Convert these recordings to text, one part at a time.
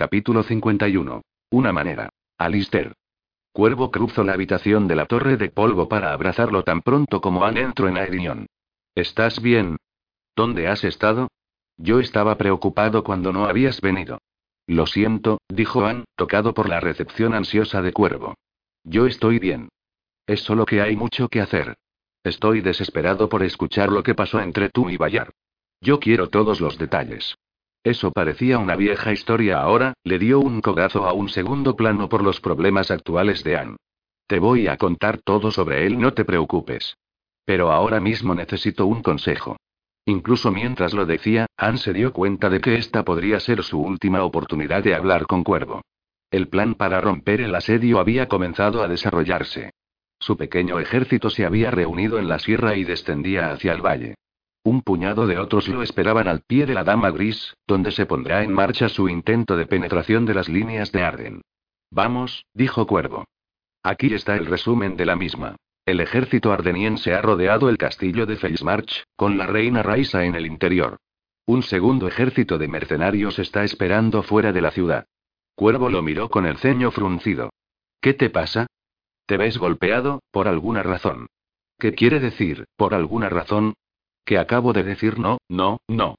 Capítulo 51. Una manera. Alistair. Cuervo cruzó la habitación de la torre de polvo para abrazarlo tan pronto como Anne entró en Aerion. ¿Estás bien? ¿Dónde has estado? Yo estaba preocupado cuando no habías venido. Lo siento, dijo Anne, tocado por la recepción ansiosa de Cuervo. Yo estoy bien. Es solo que hay mucho que hacer. Estoy desesperado por escuchar lo que pasó entre tú y Bayard. Yo quiero todos los detalles. Eso parecía una vieja historia ahora, le dio un cogazo a un segundo plano por los problemas actuales de Anne. Te voy a contar todo sobre él, no te preocupes. Pero ahora mismo necesito un consejo. Incluso mientras lo decía, Anne se dio cuenta de que esta podría ser su última oportunidad de hablar con Cuervo. El plan para romper el asedio había comenzado a desarrollarse. Su pequeño ejército se había reunido en la sierra y descendía hacia el valle. Un puñado de otros lo esperaban al pie de la Dama Gris, donde se pondrá en marcha su intento de penetración de las líneas de Arden. Vamos, dijo Cuervo. Aquí está el resumen de la misma. El ejército ardeniense ha rodeado el castillo de Felsmarch, con la reina Raisa en el interior. Un segundo ejército de mercenarios está esperando fuera de la ciudad. Cuervo lo miró con el ceño fruncido. ¿Qué te pasa? ¿Te ves golpeado, por alguna razón? ¿Qué quiere decir, por alguna razón? Que acabo de decir no, no, no.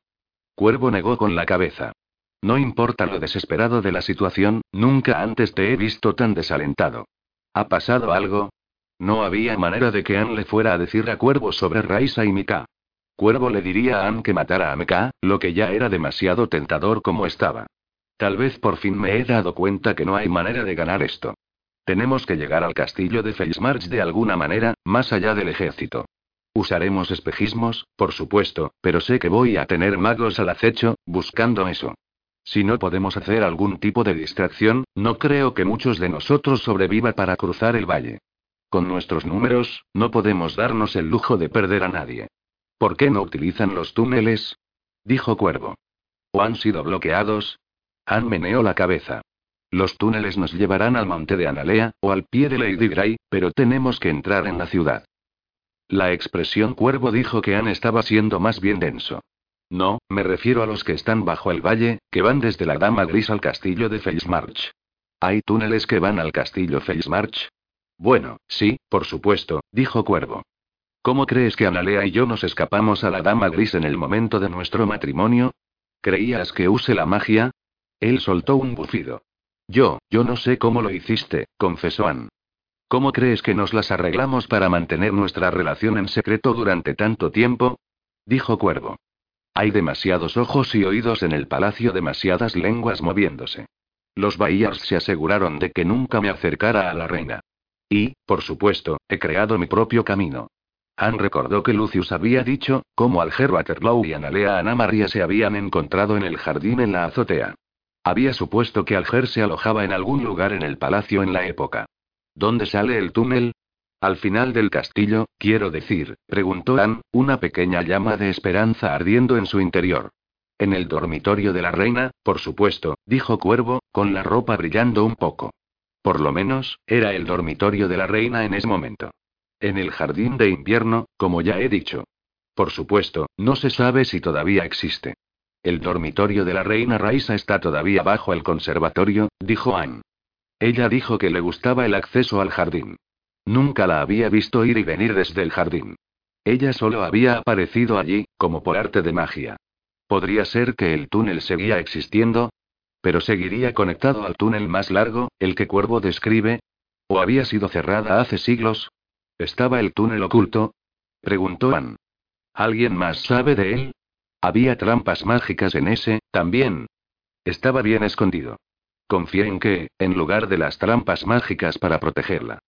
Cuervo negó con la cabeza. No importa lo desesperado de la situación, nunca antes te he visto tan desalentado. ¿Ha pasado algo? No había manera de que Anne le fuera a decir a Cuervo sobre Raisa y Mika. Cuervo le diría a Anne que matara a Mika, lo que ya era demasiado tentador como estaba. Tal vez por fin me he dado cuenta que no hay manera de ganar esto. Tenemos que llegar al castillo de Felsmarch de alguna manera, más allá del ejército. Usaremos espejismos, por supuesto, pero sé que voy a tener magos al acecho, buscando eso. Si no podemos hacer algún tipo de distracción, no creo que muchos de nosotros sobrevivan para cruzar el valle. Con nuestros números, no podemos darnos el lujo de perder a nadie. ¿Por qué no utilizan los túneles? Dijo Cuervo. ¿O han sido bloqueados? Han meneó la cabeza. Los túneles nos llevarán al monte de Analea, o al pie de Lady Grey, pero tenemos que entrar en la ciudad. La expresión cuervo dijo que Anne estaba siendo más bien denso. No, me refiero a los que están bajo el valle, que van desde la Dama Gris al castillo de Felsmarch. ¿Hay túneles que van al castillo Felsmarch? Bueno, sí, por supuesto, dijo Cuervo. ¿Cómo crees que Analea y yo nos escapamos a la Dama Gris en el momento de nuestro matrimonio? ¿Creías que use la magia? Él soltó un bufido. Yo, yo no sé cómo lo hiciste, confesó Anne. ¿Cómo crees que nos las arreglamos para mantener nuestra relación en secreto durante tanto tiempo? Dijo Cuervo. Hay demasiados ojos y oídos en el palacio, demasiadas lenguas moviéndose. Los Bayards se aseguraron de que nunca me acercara a la reina. Y, por supuesto, he creado mi propio camino. Han recordó que Lucius había dicho, cómo Alger Waterloo y Analea Anamaria se habían encontrado en el jardín en la azotea. Había supuesto que Alger se alojaba en algún lugar en el palacio en la época. ¿Dónde sale el túnel? Al final del castillo, quiero decir, preguntó Anne, una pequeña llama de esperanza ardiendo en su interior. En el dormitorio de la reina, por supuesto, dijo Cuervo, con la ropa brillando un poco. Por lo menos, era el dormitorio de la reina en ese momento. En el jardín de invierno, como ya he dicho. Por supuesto, no se sabe si todavía existe. El dormitorio de la reina Raisa está todavía bajo el conservatorio, dijo Anne. Ella dijo que le gustaba el acceso al jardín. Nunca la había visto ir y venir desde el jardín. Ella solo había aparecido allí, como por arte de magia. ¿Podría ser que el túnel seguía existiendo? ¿Pero seguiría conectado al túnel más largo, el que Cuervo describe? ¿O había sido cerrada hace siglos? ¿Estaba el túnel oculto? Preguntó Anne. ¿Alguien más sabe de él? Había trampas mágicas en ese, también. Estaba bien escondido. Confié en que, en lugar de las trampas mágicas para protegerla.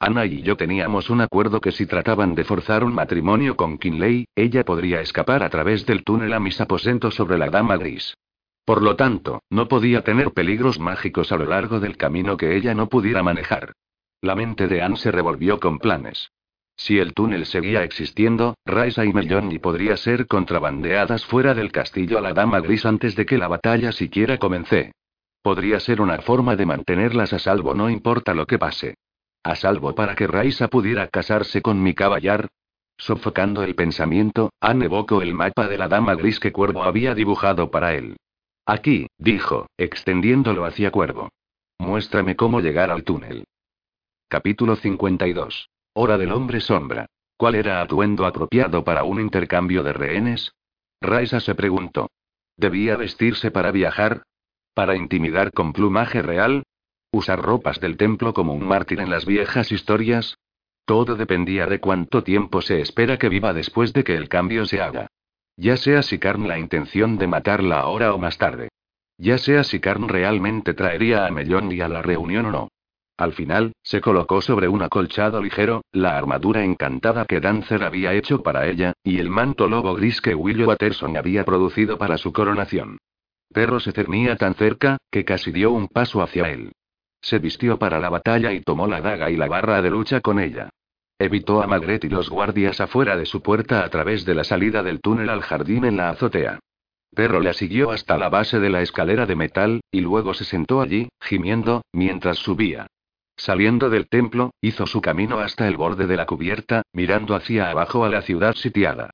Ana y yo teníamos un acuerdo que si trataban de forzar un matrimonio con Kinley, ella podría escapar a través del túnel a mis aposentos sobre la Dama Gris. Por lo tanto, no podía tener peligros mágicos a lo largo del camino que ella no pudiera manejar. La mente de Anne se revolvió con planes. Si el túnel seguía existiendo, Raisa y Melloni podría ser contrabandeadas fuera del castillo a la Dama Gris antes de que la batalla siquiera comence. Podría ser una forma de mantenerlas a salvo no importa lo que pase. A salvo para que Raisa pudiera casarse con mi caballar. Sofocando el pensamiento, Anne evocó el mapa de la Dama Gris que Cuervo había dibujado para él. Aquí, dijo, extendiéndolo hacia Cuervo. Muéstrame cómo llegar al túnel. Capítulo 52. Hora del hombre sombra. ¿Cuál era atuendo apropiado para un intercambio de rehenes? Raisa se preguntó. ¿Debía vestirse para viajar? ¿Para intimidar con plumaje real? ¿Usar ropas del templo como un mártir en las viejas historias? Todo dependía de cuánto tiempo se espera que viva después de que el cambio se haga. Ya sea si Karn la intención de matarla ahora o más tarde. Ya sea si Karn realmente traería a Mellón y a la reunión o no. Al final, se colocó sobre un acolchado ligero, la armadura encantada que Dancer había hecho para ella, y el manto lobo gris que Willow Watterson había producido para su coronación. Perro se cernía tan cerca, que casi dio un paso hacia él. Se vistió para la batalla y tomó la daga y la barra de lucha con ella. Evitó a Magret y los guardias afuera de su puerta a través de la salida del túnel al jardín en la azotea. Perro la siguió hasta la base de la escalera de metal, y luego se sentó allí, gimiendo, mientras subía. Saliendo del templo, hizo su camino hasta el borde de la cubierta, mirando hacia abajo a la ciudad sitiada.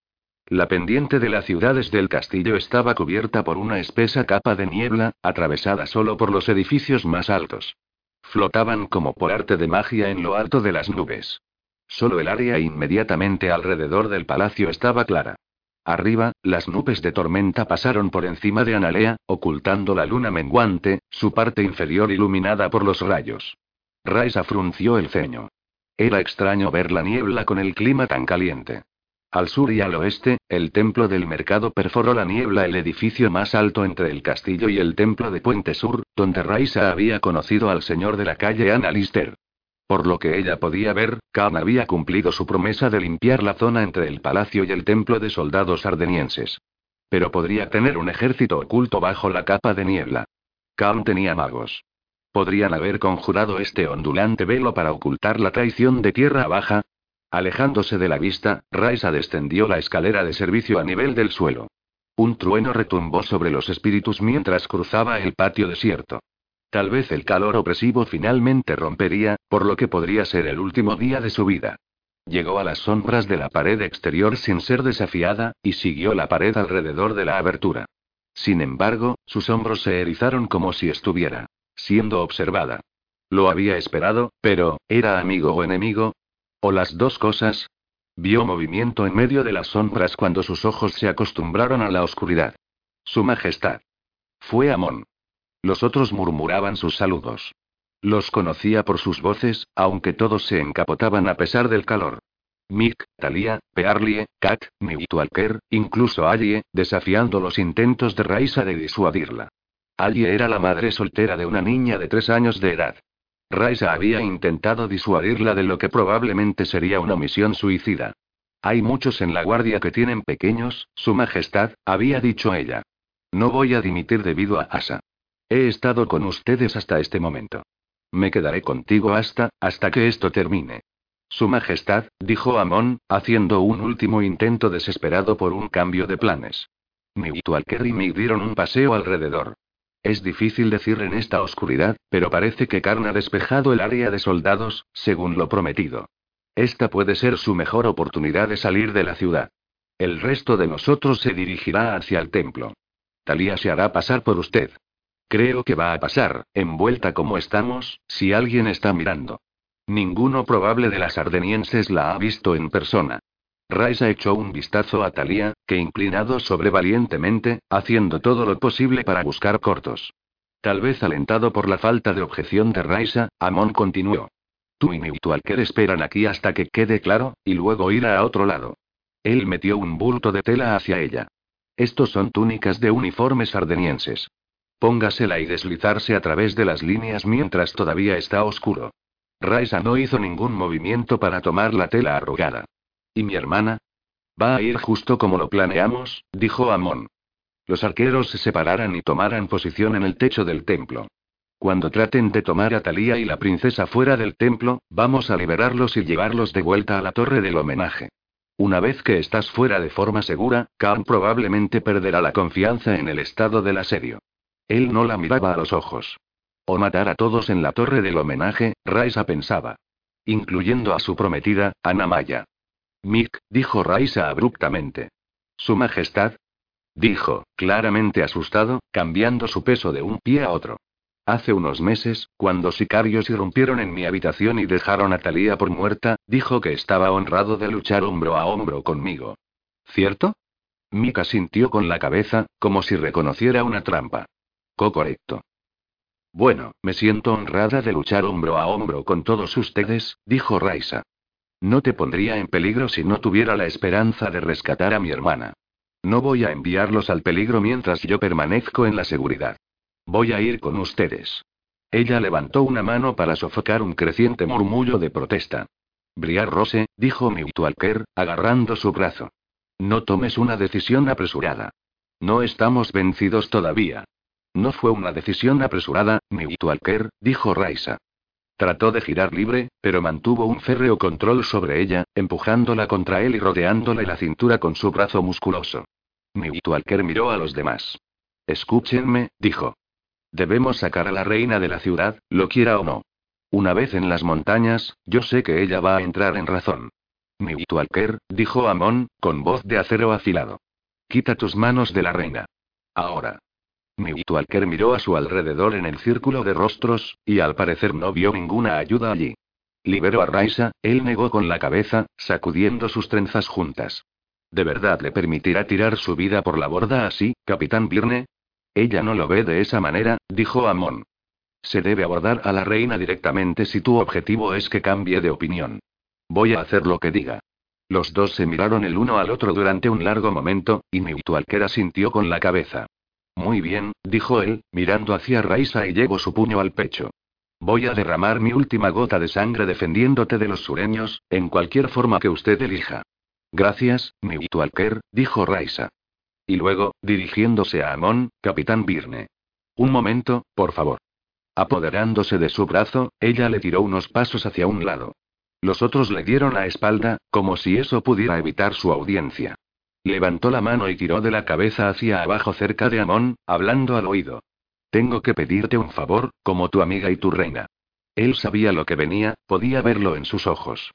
La pendiente de la ciudad desde el castillo estaba cubierta por una espesa capa de niebla, atravesada solo por los edificios más altos. Flotaban como por arte de magia en lo alto de las nubes. Solo el área inmediatamente alrededor del palacio estaba clara. Arriba, las nubes de tormenta pasaron por encima de Analea, ocultando la luna menguante, su parte inferior iluminada por los rayos. Raisa frunció el ceño. Era extraño ver la niebla con el clima tan caliente. Al sur y al oeste, el templo del mercado perforó la niebla el edificio más alto entre el castillo y el templo de Puente Sur, donde Raisa había conocido al señor de la calle Annalister. Por lo que ella podía ver, Khan había cumplido su promesa de limpiar la zona entre el palacio y el templo de soldados ardenienses. Pero podría tener un ejército oculto bajo la capa de niebla. Khan tenía magos. ¿Podrían haber conjurado este ondulante velo para ocultar la traición de tierra baja? Alejándose de la vista, Raisa descendió la escalera de servicio a nivel del suelo. Un trueno retumbó sobre los espíritus mientras cruzaba el patio desierto. Tal vez el calor opresivo finalmente rompería, por lo que podría ser el último día de su vida. Llegó a las sombras de la pared exterior sin ser desafiada, y siguió la pared alrededor de la abertura. Sin embargo, sus hombros se erizaron como si estuviera siendo observada. Lo había esperado, pero, ¿era amigo o enemigo? ¿O las dos cosas? Vio movimiento en medio de las sombras cuando sus ojos se acostumbraron a la oscuridad. Su Majestad. Fue Amon. Los otros murmuraban sus saludos. Los conocía por sus voces, aunque todos se encapotaban a pesar del calor. Mick, Talia, Pearlie, Kat, Mewtwalker, incluso Allie, desafiando los intentos de Raisa de disuadirla. Allie era la madre soltera de una niña de tres años de edad. Raisa había intentado disuadirla de lo que probablemente sería una misión suicida. Hay muchos en la guardia que tienen pequeños, Su Majestad, había dicho ella. No voy a dimitir debido a Asa. He estado con ustedes hasta este momento. Me quedaré contigo hasta, hasta que esto termine. Su Majestad, dijo Amon, haciendo un último intento desesperado por un cambio de planes. Mewtwo y me dieron un paseo alrededor. Es difícil decir en esta oscuridad, pero parece que Karn ha despejado el área de soldados, según lo prometido. Esta puede ser su mejor oportunidad de salir de la ciudad. El resto de nosotros se dirigirá hacia el templo. Talía se hará pasar por usted. Creo que va a pasar, envuelta como estamos, si alguien está mirando. Ninguno probable de las ardenienses la ha visto en persona. Raisa echó un vistazo a Thalía, que inclinado sobre valientemente, haciendo todo lo posible para buscar cortos. Tal vez alentado por la falta de objeción de Raisa, Amon continuó. Tú y Mewtwalker esperan aquí hasta que quede claro, y luego ir a otro lado. Él metió un bulto de tela hacia ella. Estos son túnicas de uniformes ardenienses. Póngasela y deslizarse a través de las líneas mientras todavía está oscuro. Raisa no hizo ningún movimiento para tomar la tela arrugada. ¿Y mi hermana? Va a ir justo como lo planeamos, dijo Amon. los arqueros se separaran y tomaran posición en el techo del templo. Cuando traten de tomar a Talía y la princesa fuera del templo, vamos a liberarlos y llevarlos de vuelta a la torre del homenaje. Una vez que estás fuera de forma segura, Khan probablemente perderá la confianza en el estado del asedio. Él no la miraba a los ojos. O matar a todos en la torre del homenaje, Raisa pensaba. Incluyendo a su prometida, Anamaya. Mick, dijo Raisa abruptamente. Su Majestad, dijo, claramente asustado, cambiando su peso de un pie a otro. Hace unos meses, cuando sicarios irrumpieron en mi habitación y dejaron a Talía por muerta, dijo que estaba honrado de luchar hombro a hombro conmigo. ¿Cierto? Mika sintió con la cabeza, como si reconociera una trampa. Co-correcto. Bueno, me siento honrada de luchar hombro a hombro con todos ustedes, dijo Raisa. No te pondría en peligro si no tuviera la esperanza de rescatar a mi hermana. No voy a enviarlos al peligro mientras yo permanezco en la seguridad. Voy a ir con ustedes. Ella levantó una mano para sofocar un creciente murmullo de protesta. Briar Rose, dijo Walker, agarrando su brazo. No tomes una decisión apresurada. No estamos vencidos todavía. No fue una decisión apresurada, Walker, dijo Raisa. Trató de girar libre, pero mantuvo un férreo control sobre ella, empujándola contra él y rodeándole la cintura con su brazo musculoso. Walker miró a los demás. Escúchenme, dijo. Debemos sacar a la reina de la ciudad, lo quiera o no. Una vez en las montañas, yo sé que ella va a entrar en razón. Walker, dijo Amon, con voz de acero afilado. Quita tus manos de la reina. Ahora. Walker miró a su alrededor en el círculo de rostros, y al parecer no vio ninguna ayuda allí. Liberó a Raisa, él negó con la cabeza, sacudiendo sus trenzas juntas. ¿De verdad le permitirá tirar su vida por la borda así, capitán Birne? Ella no lo ve de esa manera, dijo Amon. Se debe abordar a la reina directamente si tu objetivo es que cambie de opinión. Voy a hacer lo que diga. Los dos se miraron el uno al otro durante un largo momento, y Mewtwalker sintió con la cabeza. Muy bien, dijo él, mirando hacia Raisa y llevó su puño al pecho. Voy a derramar mi última gota de sangre defendiéndote de los sureños, en cualquier forma que usted elija. Gracias, Walker, dijo Raisa. Y luego, dirigiéndose a Amon, Capitán Birne. Un momento, por favor. Apoderándose de su brazo, ella le tiró unos pasos hacia un lado. Los otros le dieron la espalda, como si eso pudiera evitar su audiencia. Levantó la mano y tiró de la cabeza hacia abajo cerca de Amón, hablando al oído. Tengo que pedirte un favor, como tu amiga y tu reina. Él sabía lo que venía, podía verlo en sus ojos.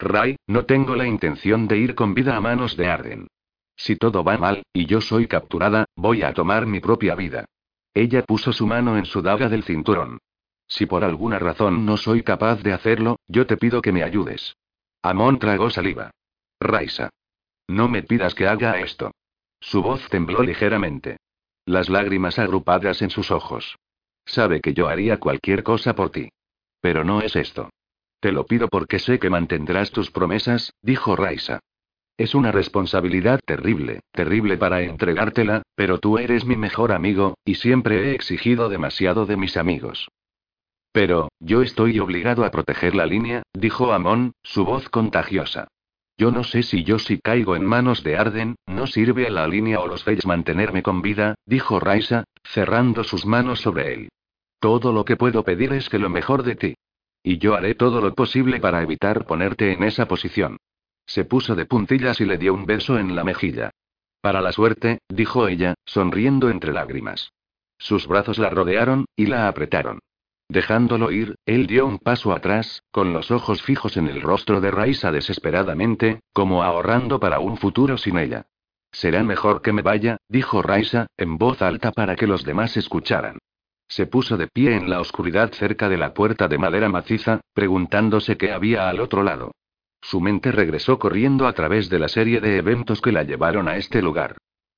Ray, no tengo la intención de ir con vida a manos de Arden. Si todo va mal, y yo soy capturada, voy a tomar mi propia vida. Ella puso su mano en su daga del cinturón. Si por alguna razón no soy capaz de hacerlo, yo te pido que me ayudes. Amón tragó saliva. Raisa. No me pidas que haga esto. Su voz tembló ligeramente. Las lágrimas agrupadas en sus ojos. Sabe que yo haría cualquier cosa por ti. Pero no es esto. Te lo pido porque sé que mantendrás tus promesas, dijo Raisa. Es una responsabilidad terrible, terrible para entregártela, pero tú eres mi mejor amigo, y siempre he exigido demasiado de mis amigos. Pero, yo estoy obligado a proteger la línea, dijo Amon, su voz contagiosa. Yo no sé si yo si caigo en manos de Arden, no sirve a la línea o los Feyes mantenerme con vida, dijo Raisa, cerrando sus manos sobre él. Todo lo que puedo pedir es que lo mejor de ti. Y yo haré todo lo posible para evitar ponerte en esa posición. Se puso de puntillas y le dio un beso en la mejilla. Para la suerte, dijo ella, sonriendo entre lágrimas. Sus brazos la rodearon, y la apretaron. Dejándolo ir, él dio un paso atrás, con los ojos fijos en el rostro de Raisa desesperadamente, como ahorrando para un futuro sin ella. Será mejor que me vaya, dijo Raisa, en voz alta para que los demás escucharan. Se puso de pie en la oscuridad cerca de la puerta de madera maciza, preguntándose qué había al otro lado. Su mente regresó corriendo a través de la serie de eventos que la llevaron a este lugar.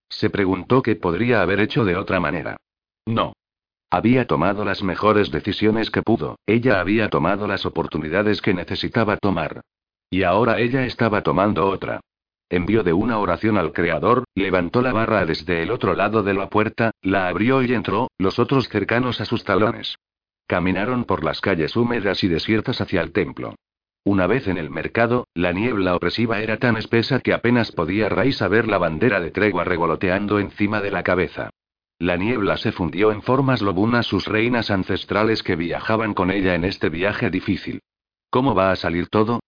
Se preguntó qué podría haber hecho de otra manera. No. Había tomado las mejores decisiones que pudo, ella había tomado las oportunidades que necesitaba tomar. Y ahora ella estaba tomando otra. Envió de una oración al Creador, levantó la barra desde el otro lado de la puerta, la abrió y entró, los otros cercanos a sus talones. Caminaron por las calles húmedas y desiertas hacia el templo. Una vez en el mercado, la niebla opresiva era tan espesa que apenas podía Raisa ver la bandera de tregua revoloteando encima de la cabeza. La niebla se fundió en formas lobunas sus reinas ancestrales que viajaban con ella en este viaje difícil. ¿Cómo va a salir todo?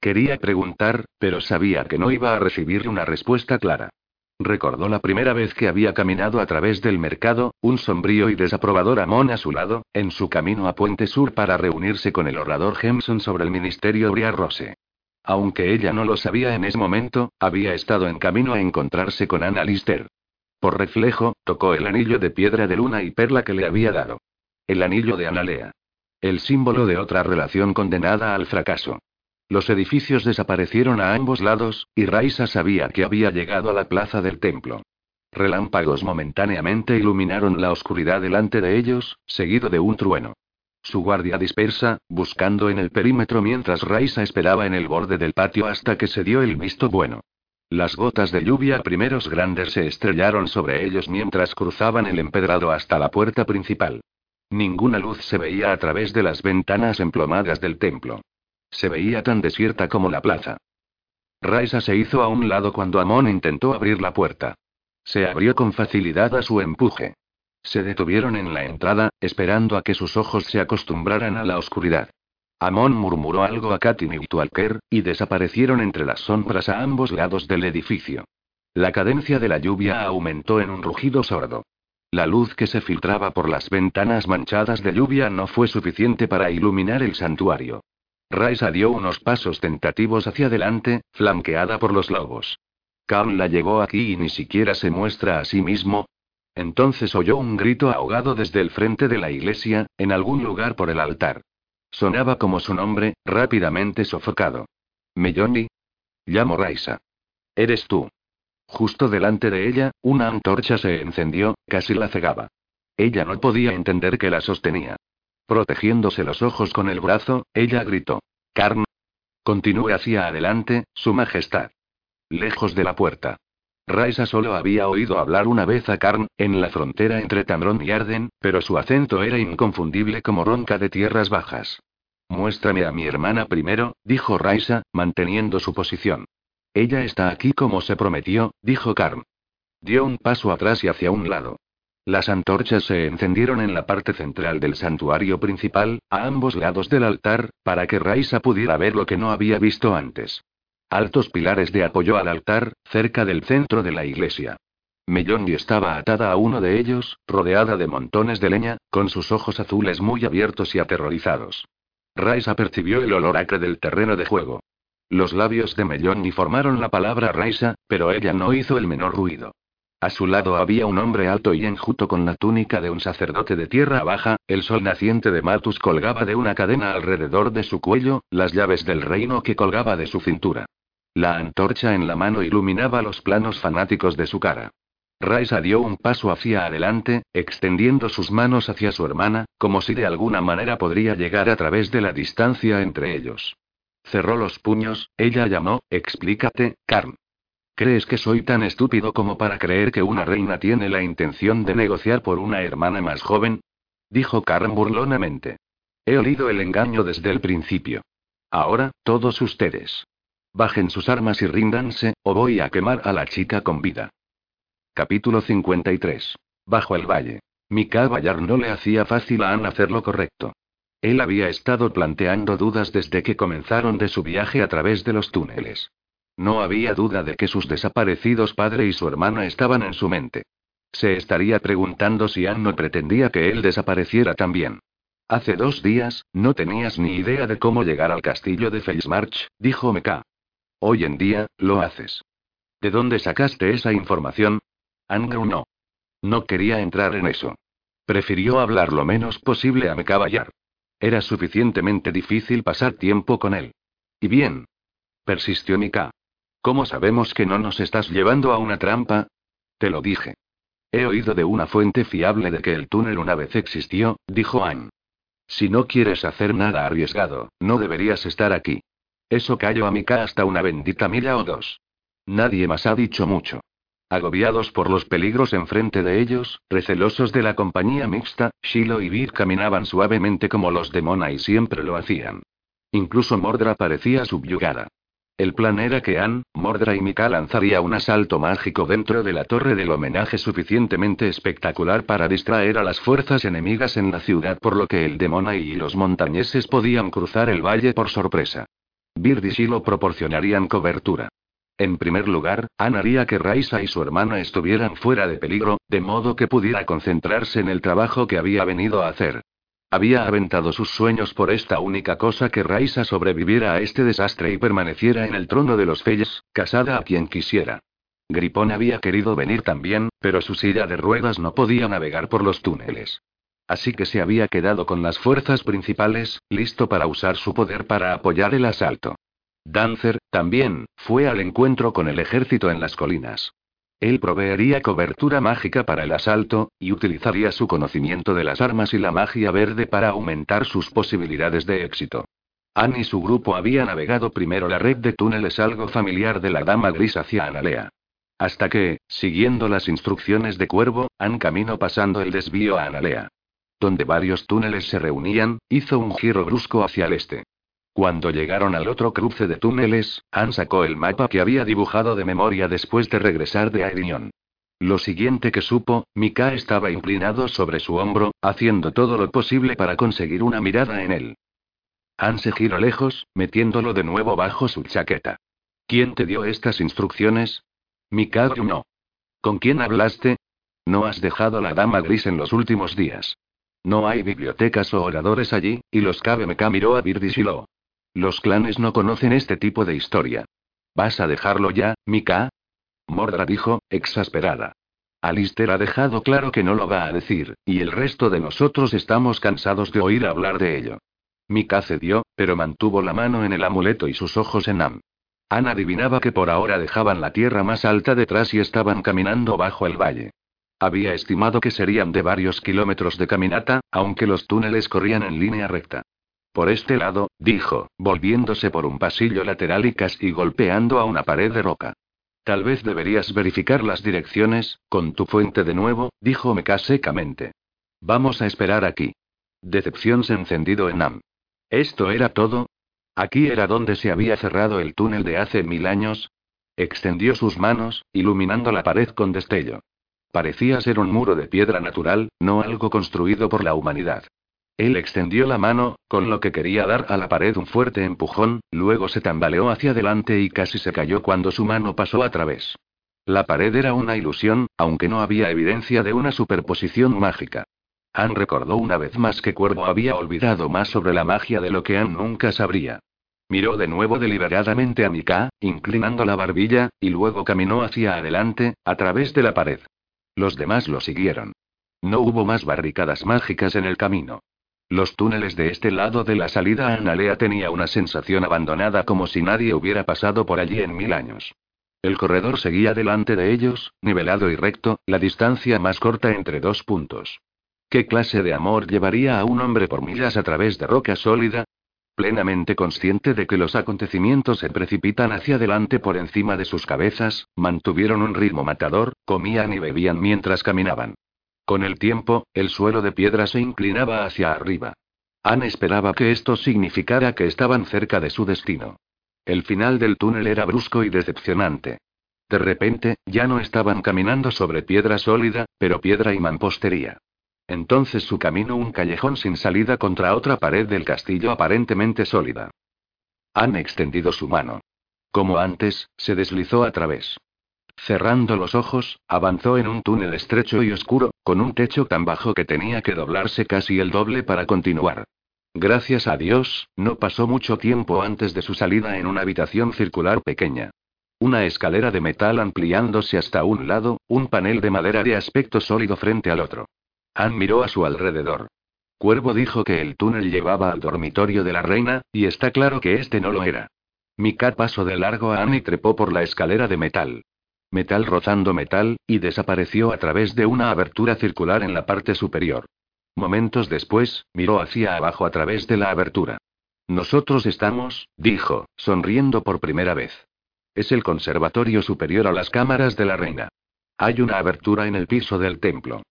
Quería preguntar, pero sabía que no iba a recibir una respuesta clara. Recordó la primera vez que había caminado a través del mercado, un sombrío y desaprobador Amon a su lado, en su camino a Puente Sur para reunirse con el orador Hemson sobre el ministerio Briarrose. Aunque ella no lo sabía en ese momento, había estado en camino a encontrarse con Anna Lister. Por reflejo, tocó el anillo de piedra de luna y perla que le había dado. El anillo de Analea. El símbolo de otra relación condenada al fracaso. Los edificios desaparecieron a ambos lados, y Raisa sabía que había llegado a la plaza del templo. Relámpagos momentáneamente iluminaron la oscuridad delante de ellos, seguido de un trueno. Su guardia dispersa, buscando en el perímetro mientras Raisa esperaba en el borde del patio hasta que se dio el visto bueno. Las gotas de lluvia primeros grandes se estrellaron sobre ellos mientras cruzaban el empedrado hasta la puerta principal. Ninguna luz se veía a través de las ventanas emplomadas del templo. Se veía tan desierta como la plaza. Raisa se hizo a un lado cuando Amon intentó abrir la puerta. Se abrió con facilidad a su empuje. Se detuvieron en la entrada, esperando a que sus ojos se acostumbraran a la oscuridad. Amon murmuró algo a Katin y Tualker, y desaparecieron entre las sombras a ambos lados del edificio. La cadencia de la lluvia aumentó en un rugido sordo. La luz que se filtraba por las ventanas manchadas de lluvia no fue suficiente para iluminar el santuario. Raisa dio unos pasos tentativos hacia adelante, flanqueada por los lobos. Khan la llevó aquí y ni siquiera se muestra a sí mismo. Entonces oyó un grito ahogado desde el frente de la iglesia, en algún lugar por el altar. Sonaba como su nombre, rápidamente sofocado. Melloni. Llamo Raisa. Eres tú. Justo delante de ella, una antorcha se encendió, casi la cegaba. Ella no podía entender que la sostenía. Protegiéndose los ojos con el brazo, ella gritó. Carn. Continúe hacia adelante, Su Majestad. Lejos de la puerta. Raisa solo había oído hablar una vez a Karn, en la frontera entre Tamron y Arden, pero su acento era inconfundible como ronca de tierras bajas. Muéstrame a mi hermana primero, dijo Raisa, manteniendo su posición. Ella está aquí como se prometió, dijo Karn. Dio un paso atrás y hacia un lado. Las antorchas se encendieron en la parte central del santuario principal, a ambos lados del altar, para que Raisa pudiera ver lo que no había visto antes. Altos pilares de apoyo al altar, cerca del centro de la iglesia. Melloni estaba atada a uno de ellos, rodeada de montones de leña, con sus ojos azules muy abiertos y aterrorizados. Raisa percibió el olor acre del terreno de juego. Los labios de Melloni formaron la palabra Raisa, pero ella no hizo el menor ruido. A su lado había un hombre alto y enjuto con la túnica de un sacerdote de tierra baja, el sol naciente de Matus colgaba de una cadena alrededor de su cuello, las llaves del reino que colgaba de su cintura. La antorcha en la mano iluminaba los planos fanáticos de su cara. Raisa dio un paso hacia adelante, extendiendo sus manos hacia su hermana, como si de alguna manera podría llegar a través de la distancia entre ellos. Cerró los puños, ella llamó, explícate, Carm. ¿Crees que soy tan estúpido como para creer que una reina tiene la intención de negociar por una hermana más joven? Dijo Karen burlonamente. He olido el engaño desde el principio. Ahora, todos ustedes. Bajen sus armas y ríndanse, o voy a quemar a la chica con vida. Capítulo 53. Bajo el valle. Mika Bayar no le hacía fácil a Anne hacer lo correcto. Él había estado planteando dudas desde que comenzaron de su viaje a través de los túneles. No había duda de que sus desaparecidos padre y su hermana estaban en su mente. Se estaría preguntando si Anne no pretendía que él desapareciera también. Hace dos días, no tenías ni idea de cómo llegar al castillo de Felsmarch, dijo Meka. Hoy en día, lo haces. ¿De dónde sacaste esa información? Andrew no. No quería entrar en eso. Prefirió hablar lo menos posible a Mecaballar. Era suficientemente difícil pasar tiempo con él. Y bien. Persistió Mika. ¿Cómo sabemos que no nos estás llevando a una trampa? Te lo dije. He oído de una fuente fiable de que el túnel una vez existió, dijo Anne. Si no quieres hacer nada arriesgado, no deberías estar aquí. Eso cayó a Mika hasta una bendita milla o dos. Nadie más ha dicho mucho. Agobiados por los peligros enfrente de ellos, recelosos de la compañía mixta, Shiloh y Vir caminaban suavemente como los de Mona y siempre lo hacían. Incluso Mordra parecía subyugada. El plan era que Anne, Mordra y Mika lanzaría un asalto mágico dentro de la torre del homenaje suficientemente espectacular para distraer a las fuerzas enemigas en la ciudad, por lo que el demona y los montañeses podían cruzar el valle por sorpresa. Bird y Shiloh proporcionarían cobertura. En primer lugar, Anne haría que Raisa y su hermana estuvieran fuera de peligro, de modo que pudiera concentrarse en el trabajo que había venido a hacer. Había aventado sus sueños por esta única cosa que Raisa sobreviviera a este desastre y permaneciera en el trono de los Feyes, casada a quien quisiera. Gripón había querido venir también, pero su silla de ruedas no podía navegar por los túneles. Así que se había quedado con las fuerzas principales, listo para usar su poder para apoyar el asalto. Dancer, también, fue al encuentro con el ejército en las colinas. Él proveería cobertura mágica para el asalto, y utilizaría su conocimiento de las armas y la magia verde para aumentar sus posibilidades de éxito. Anne y su grupo había navegado primero la red de túneles algo familiar de la dama gris hacia Analea. Hasta que, siguiendo las instrucciones de Cuervo, han camino pasando el desvío a Analea. Donde varios túneles se reunían, hizo un giro brusco hacia el este. Cuando llegaron al otro cruce de túneles, Han sacó el mapa que había dibujado de memoria después de regresar de Airion. Lo siguiente que supo, Mika estaba inclinado sobre su hombro, haciendo todo lo posible para conseguir una mirada en él. Han se giró lejos, metiéndolo de nuevo bajo su chaqueta. ¿Quién te dio estas instrucciones? Mika no. ¿Con quién hablaste? No has dejado la dama gris en los últimos días. No hay bibliotecas o oradores allí, y los KBMK miró a Birdishilo. Los clanes no conocen este tipo de historia. ¿Vas a dejarlo ya, Mika? Mordra dijo, exasperada. Alister ha dejado claro que no lo va a decir, y el resto de nosotros estamos cansados de oír hablar de ello. Mika cedió, pero mantuvo la mano en el amuleto y sus ojos en Am. Anne adivinaba que por ahora dejaban la tierra más alta detrás y estaban caminando bajo el valle. Había estimado que serían de varios kilómetros de caminata, aunque los túneles corrían en línea recta. Por este lado, dijo, volviéndose por un pasillo lateral y casi golpeando a una pared de roca. Tal vez deberías verificar las direcciones, con tu fuente de nuevo, dijo Meka secamente. Vamos a esperar aquí. Decepción se encendido en Am. ¿Esto era todo? ¿Aquí era donde se había cerrado el túnel de hace mil años? Extendió sus manos, iluminando la pared con destello. Parecía ser un muro de piedra natural, no algo construido por la humanidad. Él extendió la mano, con lo que quería dar a la pared un fuerte empujón, luego se tambaleó hacia adelante y casi se cayó cuando su mano pasó a través. La pared era una ilusión, aunque no había evidencia de una superposición mágica. Anne recordó una vez más que Cuervo había olvidado más sobre la magia de lo que Anne nunca sabría. Miró de nuevo deliberadamente a Mika, inclinando la barbilla, y luego caminó hacia adelante, a través de la pared. Los demás lo siguieron. No hubo más barricadas mágicas en el camino. Los túneles de este lado de la salida a Analea tenía una sensación abandonada como si nadie hubiera pasado por allí en mil años. El corredor seguía delante de ellos, nivelado y recto, la distancia más corta entre dos puntos. ¿Qué clase de amor llevaría a un hombre por millas a través de roca sólida? Plenamente consciente de que los acontecimientos se precipitan hacia adelante por encima de sus cabezas, mantuvieron un ritmo matador, comían y bebían mientras caminaban. Con el tiempo, el suelo de piedra se inclinaba hacia arriba. Anne esperaba que esto significara que estaban cerca de su destino. El final del túnel era brusco y decepcionante. De repente, ya no estaban caminando sobre piedra sólida, pero piedra y mampostería. Entonces su camino un callejón sin salida contra otra pared del castillo aparentemente sólida. Han extendido su mano. Como antes, se deslizó a través. Cerrando los ojos, avanzó en un túnel estrecho y oscuro, con un techo tan bajo que tenía que doblarse casi el doble para continuar. Gracias a Dios, no pasó mucho tiempo antes de su salida en una habitación circular pequeña. Una escalera de metal ampliándose hasta un lado, un panel de madera de aspecto sólido frente al otro. Han miró a su alrededor. Cuervo dijo que el túnel llevaba al dormitorio de la reina, y está claro que este no lo era. Mika pasó de largo a Anne y trepó por la escalera de metal metal rozando metal, y desapareció a través de una abertura circular en la parte superior. Momentos después, miró hacia abajo a través de la abertura. Nosotros estamos, dijo, sonriendo por primera vez. Es el conservatorio superior a las cámaras de la reina. Hay una abertura en el piso del templo.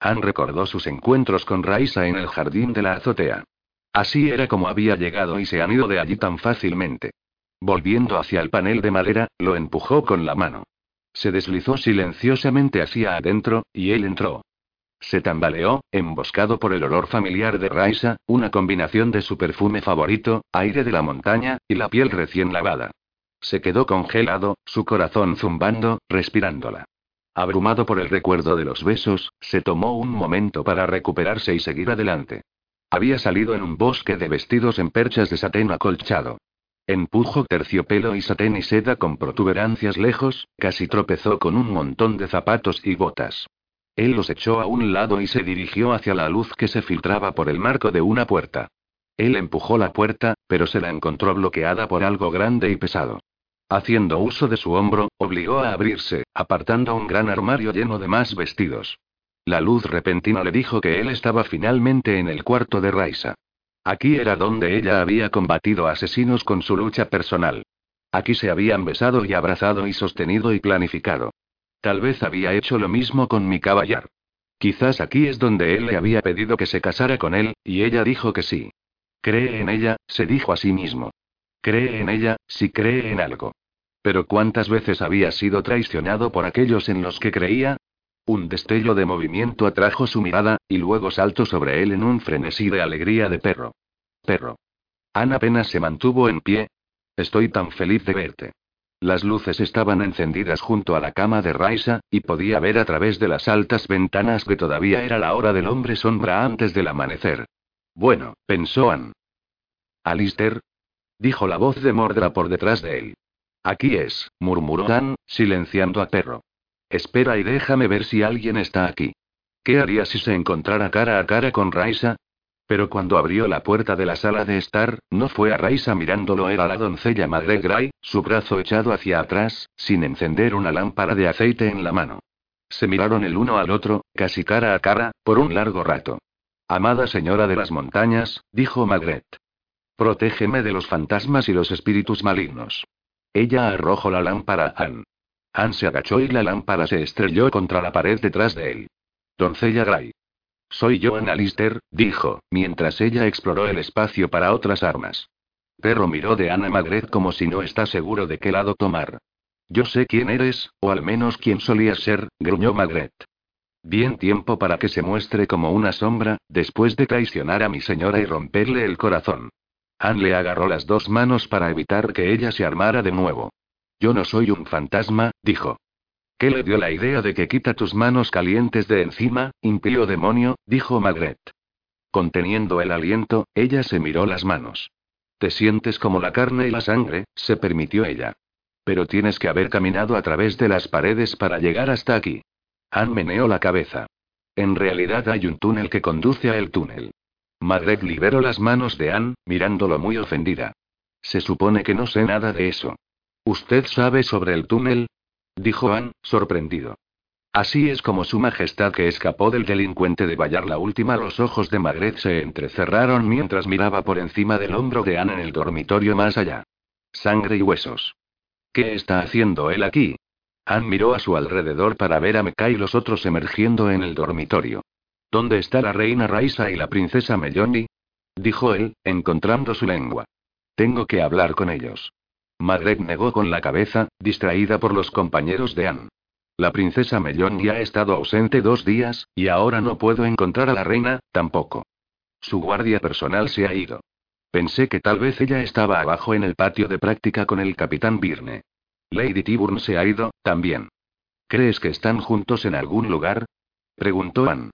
Han recordó sus encuentros con Raisa en el jardín de la azotea. Así era como había llegado y se han ido de allí tan fácilmente. Volviendo hacia el panel de madera, lo empujó con la mano. Se deslizó silenciosamente hacia adentro, y él entró. Se tambaleó, emboscado por el olor familiar de Raisa, una combinación de su perfume favorito, aire de la montaña, y la piel recién lavada. Se quedó congelado, su corazón zumbando, respirándola. Abrumado por el recuerdo de los besos, se tomó un momento para recuperarse y seguir adelante. Había salido en un bosque de vestidos en perchas de satén acolchado. Empujo terciopelo y satén y seda con protuberancias lejos, casi tropezó con un montón de zapatos y botas. Él los echó a un lado y se dirigió hacia la luz que se filtraba por el marco de una puerta. Él empujó la puerta, pero se la encontró bloqueada por algo grande y pesado. Haciendo uso de su hombro, obligó a abrirse, apartando un gran armario lleno de más vestidos. La luz repentina le dijo que él estaba finalmente en el cuarto de Raisa. Aquí era donde ella había combatido asesinos con su lucha personal. Aquí se habían besado y abrazado y sostenido y planificado. Tal vez había hecho lo mismo con mi caballar. Quizás aquí es donde él le había pedido que se casara con él, y ella dijo que sí. Cree en ella, se dijo a sí mismo. Cree en ella, si cree en algo. Pero ¿cuántas veces había sido traicionado por aquellos en los que creía? Un destello de movimiento atrajo su mirada, y luego saltó sobre él en un frenesí de alegría de perro. Perro. Ana apenas se mantuvo en pie. Estoy tan feliz de verte. Las luces estaban encendidas junto a la cama de Raisa, y podía ver a través de las altas ventanas que todavía era la hora del hombre sombra antes del amanecer. Bueno, pensó Ann. Alister. Dijo la voz de Mordra por detrás de él. Aquí es, murmuró Ann, silenciando a perro. Espera y déjame ver si alguien está aquí. ¿Qué haría si se encontrara cara a cara con Raisa? Pero cuando abrió la puerta de la sala de estar, no fue a Raisa mirándolo, era la doncella Madre Gray, su brazo echado hacia atrás, sin encender una lámpara de aceite en la mano. Se miraron el uno al otro, casi cara a cara, por un largo rato. Amada señora de las montañas, dijo Magret. Protégeme de los fantasmas y los espíritus malignos. Ella arrojó la lámpara a Anne. Anne se agachó y la lámpara se estrelló contra la pared detrás de él. Doncella Gray. Soy yo, Alister, dijo, mientras ella exploró el espacio para otras armas. Perro miró de Ana Magret como si no está seguro de qué lado tomar. Yo sé quién eres, o al menos quién solías ser, gruñó Magret. Bien tiempo para que se muestre como una sombra, después de traicionar a mi señora y romperle el corazón. Anne le agarró las dos manos para evitar que ella se armara de nuevo. Yo no soy un fantasma, dijo. ¿Qué le dio la idea de que quita tus manos calientes de encima, impío demonio? dijo Magret. Conteniendo el aliento, ella se miró las manos. Te sientes como la carne y la sangre, se permitió ella. Pero tienes que haber caminado a través de las paredes para llegar hasta aquí. Anne meneó la cabeza. En realidad hay un túnel que conduce a el túnel. Magret liberó las manos de Anne, mirándolo muy ofendida. Se supone que no sé nada de eso. ¿Usted sabe sobre el túnel? Dijo Anne, sorprendido. Así es como su majestad que escapó del delincuente de Bayar la última. Los ojos de Magret se entrecerraron mientras miraba por encima del hombro de Anne en el dormitorio más allá. Sangre y huesos. ¿Qué está haciendo él aquí? Anne miró a su alrededor para ver a Mecca y los otros emergiendo en el dormitorio. ¿Dónde está la reina Raisa y la princesa Melloni? Dijo él, encontrando su lengua. Tengo que hablar con ellos. Magret negó con la cabeza, distraída por los compañeros de Anne. La princesa Mellon ya ha estado ausente dos días, y ahora no puedo encontrar a la reina, tampoco. Su guardia personal se ha ido. Pensé que tal vez ella estaba abajo en el patio de práctica con el capitán Birne. Lady Tiburn se ha ido, también. ¿Crees que están juntos en algún lugar? Preguntó Anne.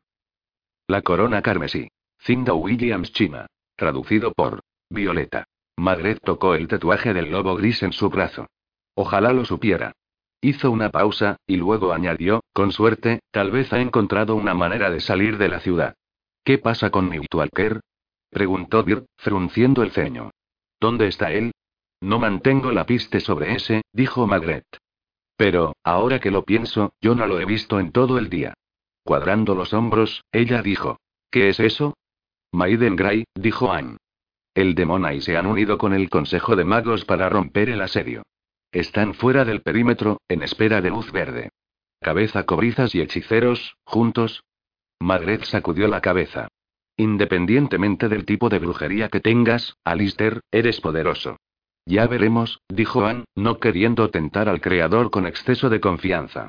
La corona carmesí. Cinda Williams Chima. Traducido por Violeta. Magret tocó el tatuaje del lobo gris en su brazo. Ojalá lo supiera. Hizo una pausa, y luego añadió, con suerte, tal vez ha encontrado una manera de salir de la ciudad. ¿Qué pasa con Newtwalker? preguntó Dirk, frunciendo el ceño. ¿Dónde está él? No mantengo la piste sobre ese, dijo Magret. Pero, ahora que lo pienso, yo no lo he visto en todo el día. Cuadrando los hombros, ella dijo. ¿Qué es eso? Maiden Gray, dijo Anne. El y se han unido con el Consejo de Magos para romper el asedio. Están fuera del perímetro, en espera de luz verde. Cabeza cobrizas y hechiceros, juntos. Magret sacudió la cabeza. Independientemente del tipo de brujería que tengas, Alistair, eres poderoso. Ya veremos, dijo Anne, no queriendo tentar al creador con exceso de confianza.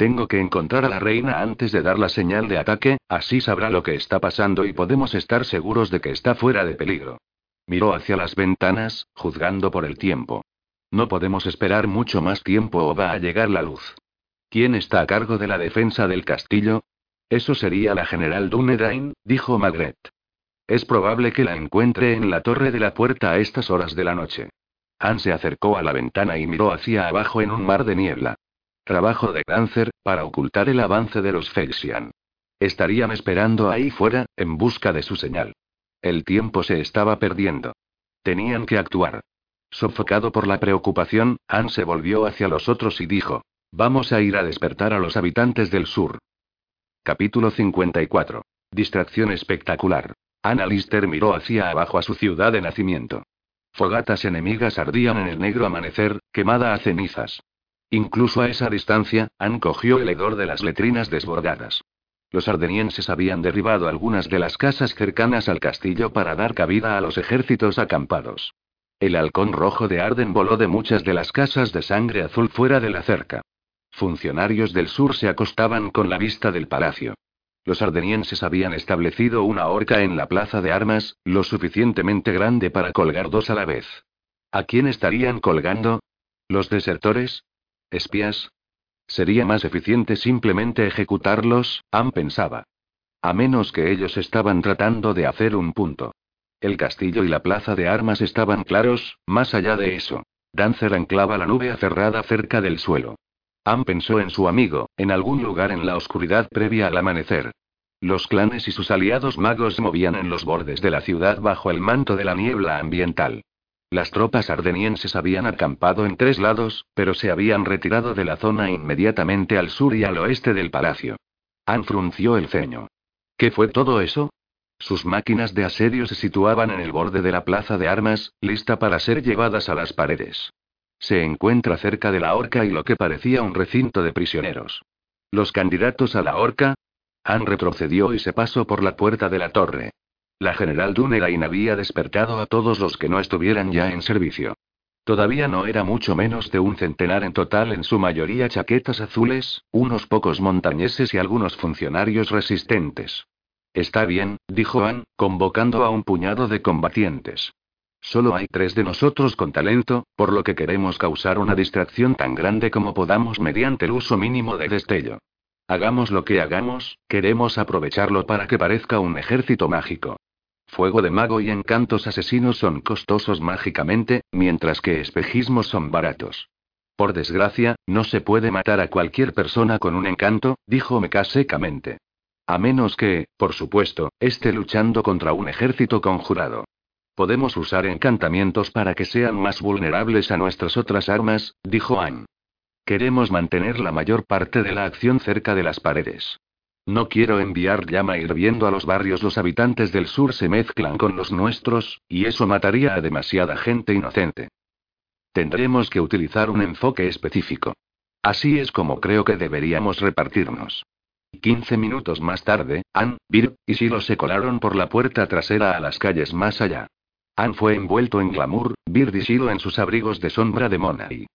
Tengo que encontrar a la reina antes de dar la señal de ataque, así sabrá lo que está pasando y podemos estar seguros de que está fuera de peligro. Miró hacia las ventanas, juzgando por el tiempo. No podemos esperar mucho más tiempo o va a llegar la luz. ¿Quién está a cargo de la defensa del castillo? Eso sería la general Dunedain, dijo Magret. Es probable que la encuentre en la torre de la puerta a estas horas de la noche. Anne se acercó a la ventana y miró hacia abajo en un mar de niebla. Trabajo de cáncer, para ocultar el avance de los Felsian. Estarían esperando ahí fuera, en busca de su señal. El tiempo se estaba perdiendo. Tenían que actuar. Sofocado por la preocupación, Anne se volvió hacia los otros y dijo: Vamos a ir a despertar a los habitantes del sur. Capítulo 54. Distracción espectacular. Anna Lister miró hacia abajo a su ciudad de nacimiento. Fogatas enemigas ardían en el negro amanecer, quemada a cenizas. Incluso a esa distancia, Anne cogió el hedor de las letrinas desbordadas. Los ardenienses habían derribado algunas de las casas cercanas al castillo para dar cabida a los ejércitos acampados. El halcón rojo de Arden voló de muchas de las casas de sangre azul fuera de la cerca. Funcionarios del sur se acostaban con la vista del palacio. Los ardenienses habían establecido una horca en la plaza de armas, lo suficientemente grande para colgar dos a la vez. ¿A quién estarían colgando? ¿Los desertores? ¿Espías? Sería más eficiente simplemente ejecutarlos, Anne pensaba. A menos que ellos estaban tratando de hacer un punto. El castillo y la plaza de armas estaban claros, más allá de eso. Dancer anclaba la nube aferrada cerca del suelo. Anne pensó en su amigo, en algún lugar en la oscuridad previa al amanecer. Los clanes y sus aliados magos movían en los bordes de la ciudad bajo el manto de la niebla ambiental. Las tropas ardenienses habían acampado en tres lados, pero se habían retirado de la zona inmediatamente al sur y al oeste del palacio. Anne frunció el ceño. ¿Qué fue todo eso? Sus máquinas de asedio se situaban en el borde de la plaza de armas, lista para ser llevadas a las paredes. Se encuentra cerca de la horca y lo que parecía un recinto de prisioneros. ¿Los candidatos a la horca? Han retrocedió y se pasó por la puerta de la torre. La general Dunerain había despertado a todos los que no estuvieran ya en servicio. Todavía no era mucho menos de un centenar en total, en su mayoría chaquetas azules, unos pocos montañeses y algunos funcionarios resistentes. Está bien, dijo Anne, convocando a un puñado de combatientes. Solo hay tres de nosotros con talento, por lo que queremos causar una distracción tan grande como podamos mediante el uso mínimo de destello. Hagamos lo que hagamos, queremos aprovecharlo para que parezca un ejército mágico. Fuego de mago y encantos asesinos son costosos mágicamente, mientras que espejismos son baratos. Por desgracia, no se puede matar a cualquier persona con un encanto, dijo Meca secamente. A menos que, por supuesto, esté luchando contra un ejército conjurado. Podemos usar encantamientos para que sean más vulnerables a nuestras otras armas, dijo Anne. Queremos mantener la mayor parte de la acción cerca de las paredes. No quiero enviar llama hirviendo a los barrios. Los habitantes del sur se mezclan con los nuestros, y eso mataría a demasiada gente inocente. Tendremos que utilizar un enfoque específico. Así es como creo que deberíamos repartirnos. Quince minutos más tarde, Ann, Bir y Silo se colaron por la puerta trasera a las calles más allá. Anne fue envuelto en glamour, Bird y Shiloh en sus abrigos de sombra de Monai.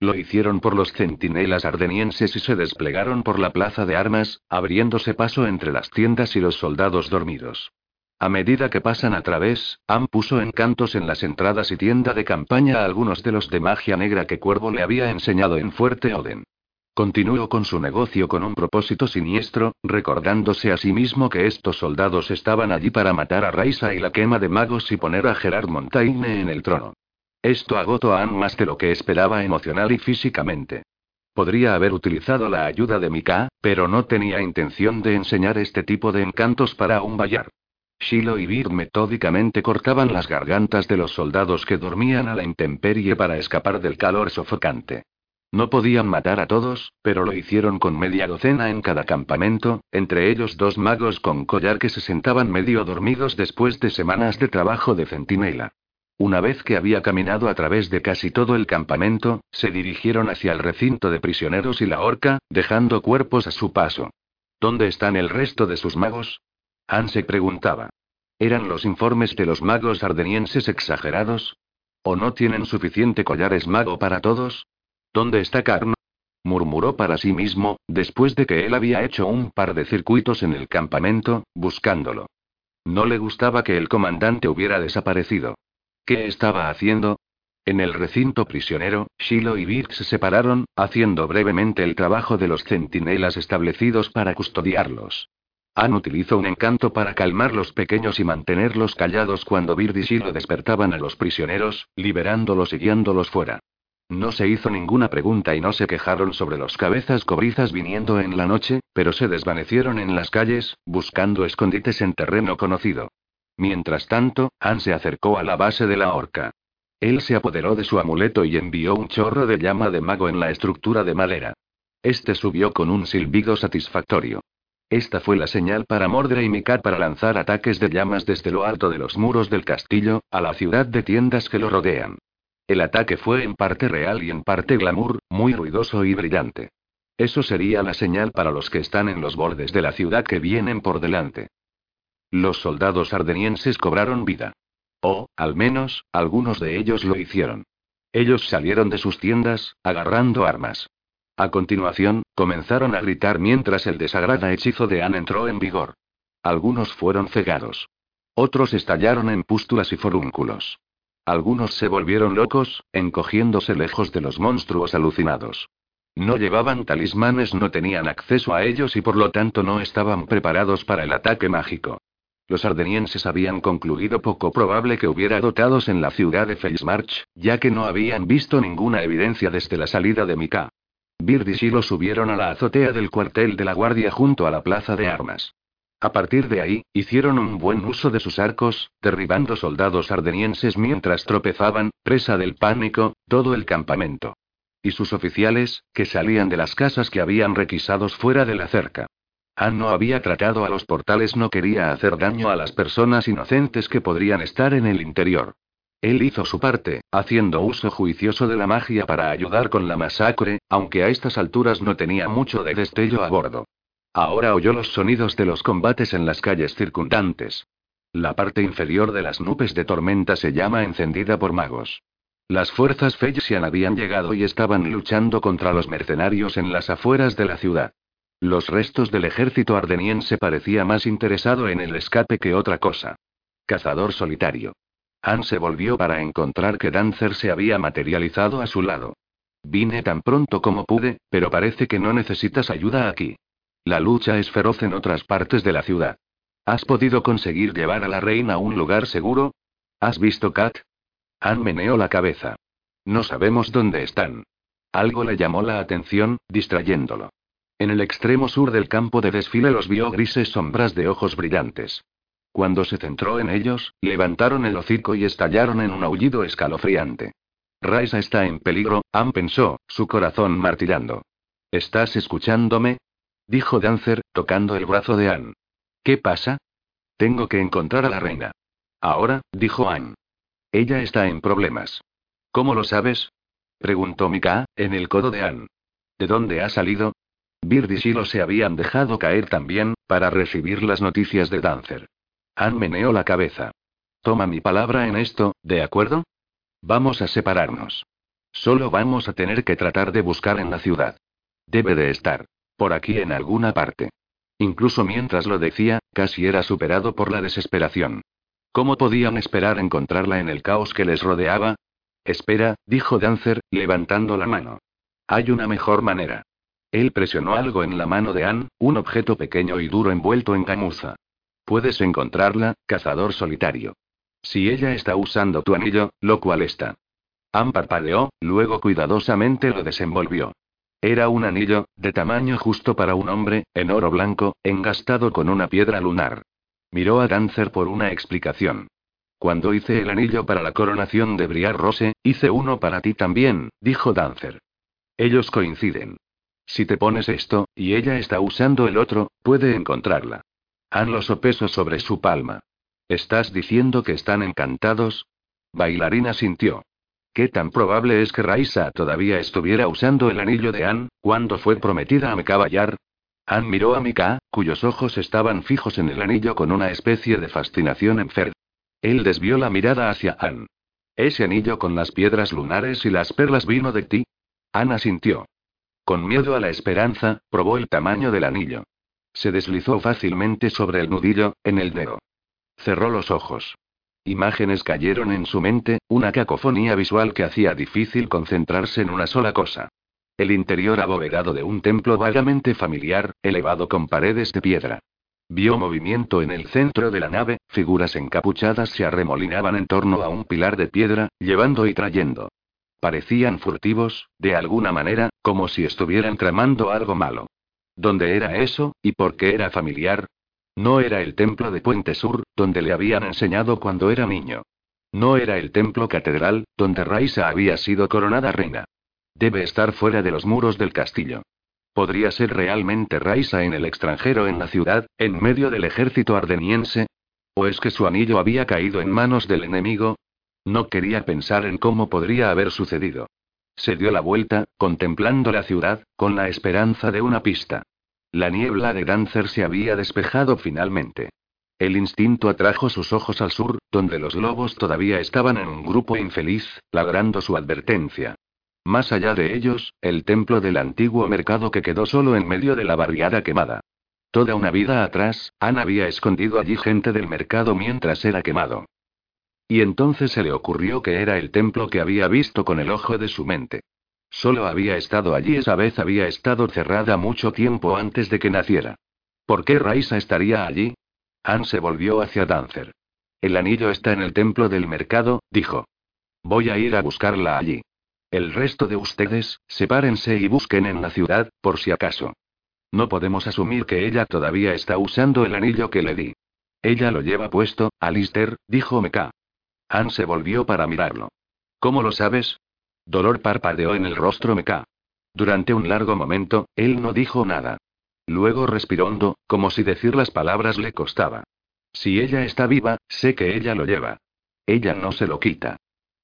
Lo hicieron por los centinelas ardenienses y se desplegaron por la plaza de armas, abriéndose paso entre las tiendas y los soldados dormidos. A medida que pasan a través, Anne puso encantos en las entradas y tienda de campaña a algunos de los de magia negra que Cuervo le había enseñado en Fuerte Oden. Continuó con su negocio con un propósito siniestro, recordándose a sí mismo que estos soldados estaban allí para matar a Raisa y la quema de magos y poner a Gerard Montaigne en el trono. Esto agotó a Anne más de lo que esperaba emocional y físicamente. Podría haber utilizado la ayuda de Mika, pero no tenía intención de enseñar este tipo de encantos para un bayar. Shiloh y Bir metódicamente cortaban las gargantas de los soldados que dormían a la intemperie para escapar del calor sofocante. No podían matar a todos, pero lo hicieron con media docena en cada campamento, entre ellos dos magos con collar que se sentaban medio dormidos después de semanas de trabajo de centinela. Una vez que había caminado a través de casi todo el campamento, se dirigieron hacia el recinto de prisioneros y la horca, dejando cuerpos a su paso. ¿Dónde están el resto de sus magos? Han se preguntaba. ¿Eran los informes de los magos ardenienses exagerados? ¿O no tienen suficiente collares mago para todos? ¿Dónde está Carno? murmuró para sí mismo, después de que él había hecho un par de circuitos en el campamento, buscándolo. No le gustaba que el comandante hubiera desaparecido. ¿Qué estaba haciendo? En el recinto prisionero, Shiloh y Vic se separaron, haciendo brevemente el trabajo de los centinelas establecidos para custodiarlos. Anne utilizó un encanto para calmar los pequeños y mantenerlos callados cuando Bird y Shiloh despertaban a los prisioneros, liberándolos y guiándolos fuera. No se hizo ninguna pregunta y no se quejaron sobre los cabezas cobrizas viniendo en la noche, pero se desvanecieron en las calles, buscando escondites en terreno conocido. Mientras tanto, Anne se acercó a la base de la horca. Él se apoderó de su amuleto y envió un chorro de llama de mago en la estructura de madera. Este subió con un silbido satisfactorio. Esta fue la señal para Mordre y Mika para lanzar ataques de llamas desde lo alto de los muros del castillo, a la ciudad de tiendas que lo rodean. El ataque fue en parte real y en parte glamour, muy ruidoso y brillante. Eso sería la señal para los que están en los bordes de la ciudad que vienen por delante. Los soldados ardenienses cobraron vida. O, al menos, algunos de ellos lo hicieron. Ellos salieron de sus tiendas, agarrando armas. A continuación, comenzaron a gritar mientras el desagrada hechizo de Anne entró en vigor. Algunos fueron cegados. Otros estallaron en pústulas y forúnculos. Algunos se volvieron locos, encogiéndose lejos de los monstruos alucinados. No llevaban talismanes, no tenían acceso a ellos y por lo tanto no estaban preparados para el ataque mágico. Los ardenienses habían concluido poco probable que hubiera dotados en la ciudad de Felsmarch, ya que no habían visto ninguna evidencia desde la salida de Mika. Bird y Shiloh subieron a la azotea del cuartel de la guardia junto a la plaza de armas. A partir de ahí, hicieron un buen uso de sus arcos, derribando soldados ardenienses mientras tropezaban, presa del pánico, todo el campamento. Y sus oficiales, que salían de las casas que habían requisados fuera de la cerca. Han no había tratado a los portales, no quería hacer daño a las personas inocentes que podrían estar en el interior. Él hizo su parte, haciendo uso juicioso de la magia para ayudar con la masacre, aunque a estas alturas no tenía mucho de destello a bordo. Ahora oyó los sonidos de los combates en las calles circundantes. La parte inferior de las nubes de tormenta se llama encendida por magos. Las fuerzas Feysian habían llegado y estaban luchando contra los mercenarios en las afueras de la ciudad. Los restos del ejército ardeniense parecía más interesado en el escape que otra cosa. Cazador solitario. Han se volvió para encontrar que Dancer se había materializado a su lado. Vine tan pronto como pude, pero parece que no necesitas ayuda aquí. La lucha es feroz en otras partes de la ciudad. ¿Has podido conseguir llevar a la reina a un lugar seguro? ¿Has visto Kat? Han meneó la cabeza. No sabemos dónde están. Algo le llamó la atención, distrayéndolo. En el extremo sur del campo de desfile los vio grises sombras de ojos brillantes. Cuando se centró en ellos, levantaron el hocico y estallaron en un aullido escalofriante. Raisa está en peligro, Ann pensó, su corazón martillando. ¿Estás escuchándome? dijo Dancer, tocando el brazo de Ann. ¿Qué pasa? Tengo que encontrar a la reina. Ahora, dijo Ann. Ella está en problemas. ¿Cómo lo sabes? preguntó Mika, en el codo de Ann. ¿De dónde ha salido? Bird y Shiloh se habían dejado caer también, para recibir las noticias de Dancer. Han meneó la cabeza. Toma mi palabra en esto, ¿de acuerdo? Vamos a separarnos. Solo vamos a tener que tratar de buscar en la ciudad. Debe de estar. Por aquí en alguna parte. Incluso mientras lo decía, casi era superado por la desesperación. ¿Cómo podían esperar encontrarla en el caos que les rodeaba? Espera, dijo Dancer, levantando la mano. Hay una mejor manera. Él presionó algo en la mano de Anne, un objeto pequeño y duro envuelto en gamuza. Puedes encontrarla, cazador solitario. Si ella está usando tu anillo, lo cual está. Anne parpadeó, luego cuidadosamente lo desenvolvió. Era un anillo, de tamaño justo para un hombre, en oro blanco, engastado con una piedra lunar. Miró a Dancer por una explicación. Cuando hice el anillo para la coronación de Briar Rose, hice uno para ti también, dijo Dancer. Ellos coinciden. Si te pones esto, y ella está usando el otro, puede encontrarla. Han los sopesos sobre su palma. ¿Estás diciendo que están encantados? Bailarina sintió. ¿Qué tan probable es que Raisa todavía estuviera usando el anillo de Anne, cuando fue prometida a Mecaballar? Anne miró a Mika, cuyos ojos estaban fijos en el anillo con una especie de fascinación enferma. Él desvió la mirada hacia Anne. ¿Ese anillo con las piedras lunares y las perlas vino de ti? Ana sintió. Con miedo a la esperanza, probó el tamaño del anillo. Se deslizó fácilmente sobre el nudillo, en el dedo. Cerró los ojos. Imágenes cayeron en su mente, una cacofonía visual que hacía difícil concentrarse en una sola cosa. El interior abovedado de un templo vagamente familiar, elevado con paredes de piedra. Vio movimiento en el centro de la nave, figuras encapuchadas se arremolinaban en torno a un pilar de piedra, llevando y trayendo. Parecían furtivos, de alguna manera, como si estuvieran tramando algo malo. ¿Dónde era eso, y por qué era familiar? No era el templo de Puente Sur, donde le habían enseñado cuando era niño. No era el templo catedral, donde Raisa había sido coronada reina. Debe estar fuera de los muros del castillo. ¿Podría ser realmente Raisa en el extranjero en la ciudad, en medio del ejército ardeniense? ¿O es que su anillo había caído en manos del enemigo? No quería pensar en cómo podría haber sucedido. Se dio la vuelta, contemplando la ciudad, con la esperanza de una pista. La niebla de Dancer se había despejado finalmente. El instinto atrajo sus ojos al sur, donde los lobos todavía estaban en un grupo infeliz, ladrando su advertencia. Más allá de ellos, el templo del antiguo mercado que quedó solo en medio de la barriada quemada. Toda una vida atrás, Anne había escondido allí gente del mercado mientras era quemado. Y entonces se le ocurrió que era el templo que había visto con el ojo de su mente. Solo había estado allí esa vez había estado cerrada mucho tiempo antes de que naciera. ¿Por qué Raisa estaría allí? Anne se volvió hacia Dancer. El anillo está en el templo del mercado, dijo. Voy a ir a buscarla allí. El resto de ustedes, sepárense y busquen en la ciudad, por si acaso. No podemos asumir que ella todavía está usando el anillo que le di. Ella lo lleva puesto, Alister, dijo Meka. Anne se volvió para mirarlo. ¿Cómo lo sabes? Dolor parpadeó en el rostro Meca. Durante un largo momento, él no dijo nada. Luego respiró hondo, como si decir las palabras le costaba. Si ella está viva, sé que ella lo lleva. Ella no se lo quita.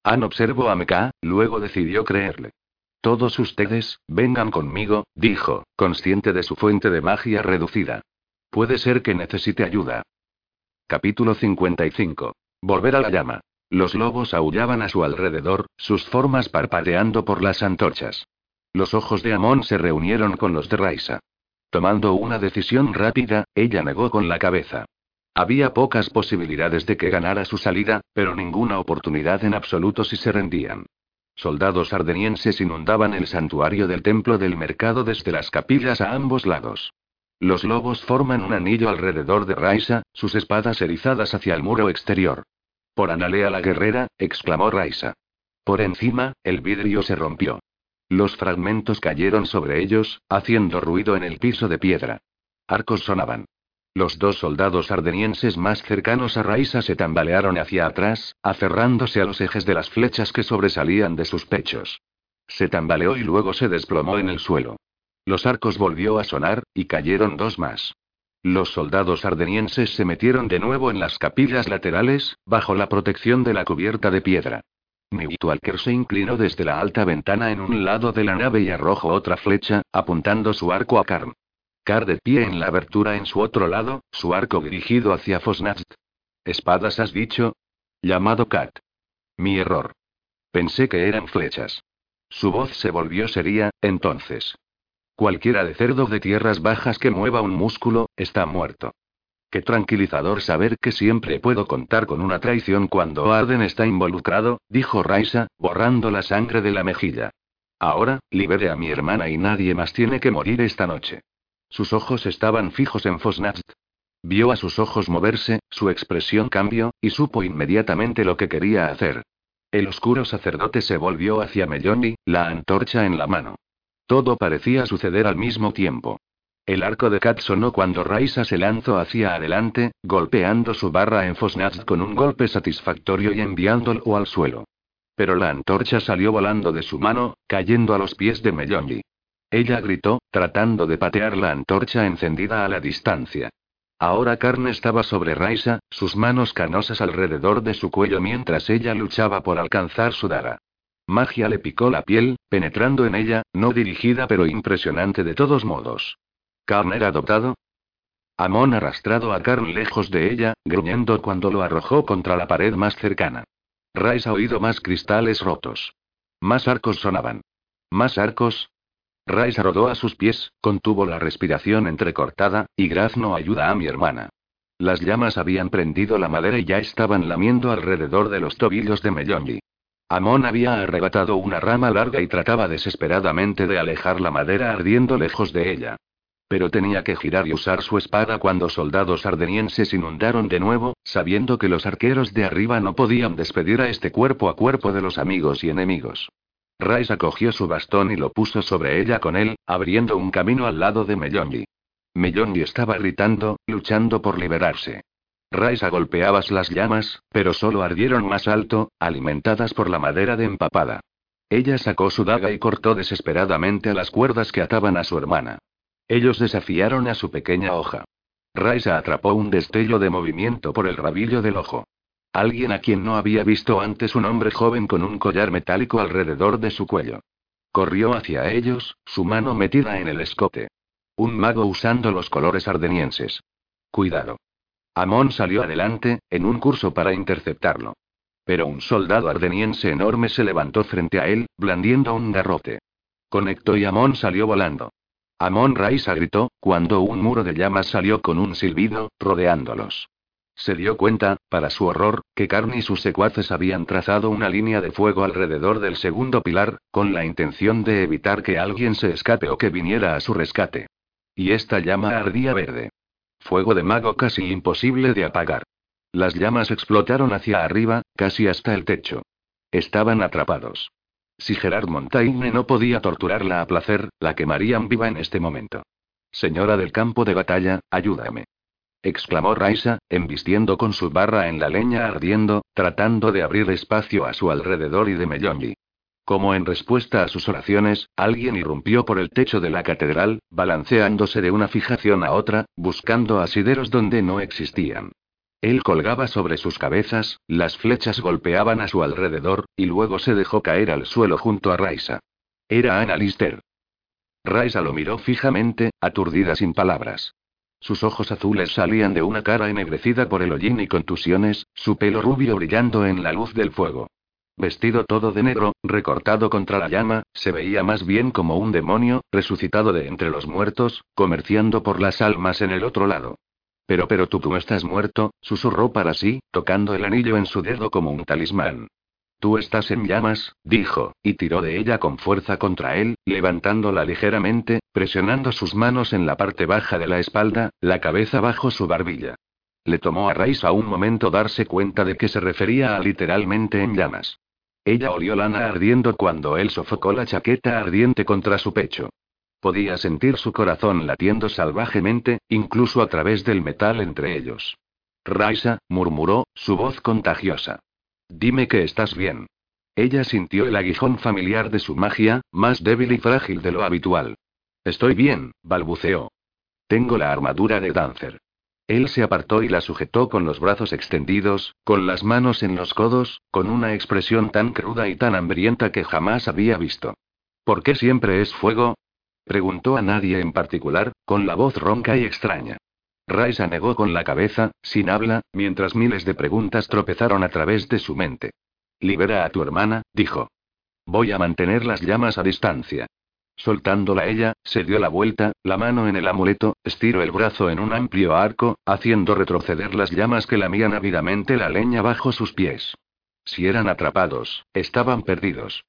Anne observó a Meca, luego decidió creerle. Todos ustedes, vengan conmigo, dijo, consciente de su fuente de magia reducida. Puede ser que necesite ayuda. Capítulo 55. Volver a la llama. Los lobos aullaban a su alrededor, sus formas parpadeando por las antorchas. Los ojos de Amon se reunieron con los de Raisa. Tomando una decisión rápida, ella negó con la cabeza. Había pocas posibilidades de que ganara su salida, pero ninguna oportunidad en absoluto si se rendían. Soldados ardenienses inundaban el santuario del templo del mercado desde las capillas a ambos lados. Los lobos forman un anillo alrededor de Raisa, sus espadas erizadas hacia el muro exterior. Por Analea la guerrera, exclamó Raisa. Por encima, el vidrio se rompió. Los fragmentos cayeron sobre ellos, haciendo ruido en el piso de piedra. Arcos sonaban. Los dos soldados ardenienses más cercanos a Raisa se tambalearon hacia atrás, aferrándose a los ejes de las flechas que sobresalían de sus pechos. Se tambaleó y luego se desplomó en el suelo. Los arcos volvió a sonar, y cayeron dos más. Los soldados ardenienses se metieron de nuevo en las capillas laterales, bajo la protección de la cubierta de piedra. Newtwalker se inclinó desde la alta ventana en un lado de la nave y arrojó otra flecha, apuntando su arco a Karn. Car de pie en la abertura en su otro lado, su arco dirigido hacia Fosnast. ¿Espadas has dicho? Llamado Kat. Mi error. Pensé que eran flechas. Su voz se volvió seria, entonces. Cualquiera de cerdo de tierras bajas que mueva un músculo, está muerto. Qué tranquilizador saber que siempre puedo contar con una traición cuando Arden está involucrado, dijo Raisa, borrando la sangre de la mejilla. Ahora, libere a mi hermana y nadie más tiene que morir esta noche. Sus ojos estaban fijos en Fosnast. Vio a sus ojos moverse, su expresión cambió, y supo inmediatamente lo que quería hacer. El oscuro sacerdote se volvió hacia Melloni, la antorcha en la mano. Todo parecía suceder al mismo tiempo. El arco de Kat sonó cuando Raisa se lanzó hacia adelante, golpeando su barra en Fosnaz con un golpe satisfactorio y enviándolo al suelo. Pero la antorcha salió volando de su mano, cayendo a los pies de Mellonji. Ella gritó, tratando de patear la antorcha encendida a la distancia. Ahora Carne estaba sobre Raisa, sus manos canosas alrededor de su cuello mientras ella luchaba por alcanzar su dara. Magia le picó la piel, penetrando en ella, no dirigida pero impresionante de todos modos. ¿Carn era adoptado? Amon arrastrado a Karn lejos de ella, gruñendo cuando lo arrojó contra la pared más cercana. Rice ha oído más cristales rotos. Más arcos sonaban. Más arcos. Rice rodó a sus pies, contuvo la respiración entrecortada, y Graz no ayuda a mi hermana. Las llamas habían prendido la madera y ya estaban lamiendo alrededor de los tobillos de Mellonji. Amon había arrebatado una rama larga y trataba desesperadamente de alejar la madera ardiendo lejos de ella. Pero tenía que girar y usar su espada cuando soldados ardenienses inundaron de nuevo, sabiendo que los arqueros de arriba no podían despedir a este cuerpo a cuerpo de los amigos y enemigos. Rice acogió su bastón y lo puso sobre ella con él, abriendo un camino al lado de Mellongi. Mellongi estaba gritando, luchando por liberarse. Rice agolpeaba las llamas, pero solo ardieron más alto, alimentadas por la madera de empapada. Ella sacó su daga y cortó desesperadamente las cuerdas que ataban a su hermana. Ellos desafiaron a su pequeña hoja. Raisa atrapó un destello de movimiento por el rabillo del ojo. Alguien a quien no había visto antes un hombre joven con un collar metálico alrededor de su cuello. Corrió hacia ellos, su mano metida en el escote. Un mago usando los colores ardenienses. Cuidado. Amon salió adelante, en un curso para interceptarlo. Pero un soldado ardeniense enorme se levantó frente a él, blandiendo un garrote. Conectó y Amon salió volando. Amon Raisa gritó, cuando un muro de llamas salió con un silbido, rodeándolos. Se dio cuenta, para su horror, que Carn y sus secuaces habían trazado una línea de fuego alrededor del segundo pilar, con la intención de evitar que alguien se escape o que viniera a su rescate. Y esta llama ardía verde. Fuego de mago casi imposible de apagar. Las llamas explotaron hacia arriba, casi hasta el techo. Estaban atrapados. Si Gerard Montaigne no podía torturarla a placer, la quemarían viva en este momento. Señora del campo de batalla, ayúdame. exclamó Raisa, embistiendo con su barra en la leña ardiendo, tratando de abrir espacio a su alrededor y de Mellongi. Como en respuesta a sus oraciones, alguien irrumpió por el techo de la catedral, balanceándose de una fijación a otra, buscando asideros donde no existían. Él colgaba sobre sus cabezas, las flechas golpeaban a su alrededor, y luego se dejó caer al suelo junto a Raisa. Era Anna Lister. Raisa lo miró fijamente, aturdida sin palabras. Sus ojos azules salían de una cara ennegrecida por el hollín y contusiones, su pelo rubio brillando en la luz del fuego. Vestido todo de negro, recortado contra la llama, se veía más bien como un demonio, resucitado de entre los muertos, comerciando por las almas en el otro lado. Pero, pero tú, tú estás muerto, susurró para sí, tocando el anillo en su dedo como un talismán. Tú estás en llamas, dijo, y tiró de ella con fuerza contra él, levantándola ligeramente, presionando sus manos en la parte baja de la espalda, la cabeza bajo su barbilla. Le tomó a Raisa un momento darse cuenta de que se refería a literalmente en llamas. Ella olió lana ardiendo cuando él sofocó la chaqueta ardiente contra su pecho. Podía sentir su corazón latiendo salvajemente, incluso a través del metal entre ellos. Raisa, murmuró, su voz contagiosa. Dime que estás bien. Ella sintió el aguijón familiar de su magia, más débil y frágil de lo habitual. Estoy bien, balbuceó. Tengo la armadura de Dancer. Él se apartó y la sujetó con los brazos extendidos, con las manos en los codos, con una expresión tan cruda y tan hambrienta que jamás había visto. ¿Por qué siempre es fuego? Preguntó a nadie en particular, con la voz ronca y extraña. Raisa negó con la cabeza, sin habla, mientras miles de preguntas tropezaron a través de su mente. Libera a tu hermana, dijo. Voy a mantener las llamas a distancia. Soltándola ella, se dio la vuelta, la mano en el amuleto, estiró el brazo en un amplio arco, haciendo retroceder las llamas que lamían ávidamente la leña bajo sus pies. Si eran atrapados, estaban perdidos.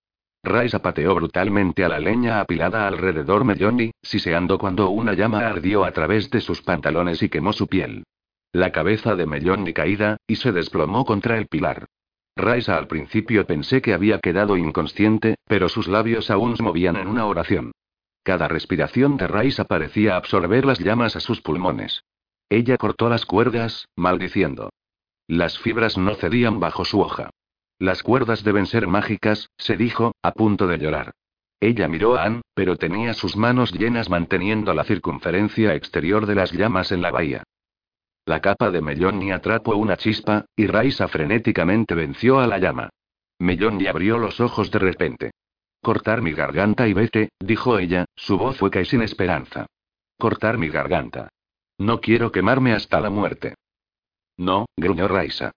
Raisa pateó brutalmente a la leña apilada alrededor Melloni, siseando cuando una llama ardió a través de sus pantalones y quemó su piel. La cabeza de Melloni caída, y se desplomó contra el pilar. Raisa al principio pensé que había quedado inconsciente, pero sus labios aún se movían en una oración. Cada respiración de Raisa parecía absorber las llamas a sus pulmones. Ella cortó las cuerdas, maldiciendo. Las fibras no cedían bajo su hoja. Las cuerdas deben ser mágicas, se dijo, a punto de llorar. Ella miró a Anne, pero tenía sus manos llenas manteniendo la circunferencia exterior de las llamas en la bahía. La capa de Melloni atrapó una chispa, y Raisa frenéticamente venció a la llama. Melloni abrió los ojos de repente. Cortar mi garganta y vete, dijo ella, su voz fue casi sin esperanza. Cortar mi garganta. No quiero quemarme hasta la muerte. No, gruñó Raisa.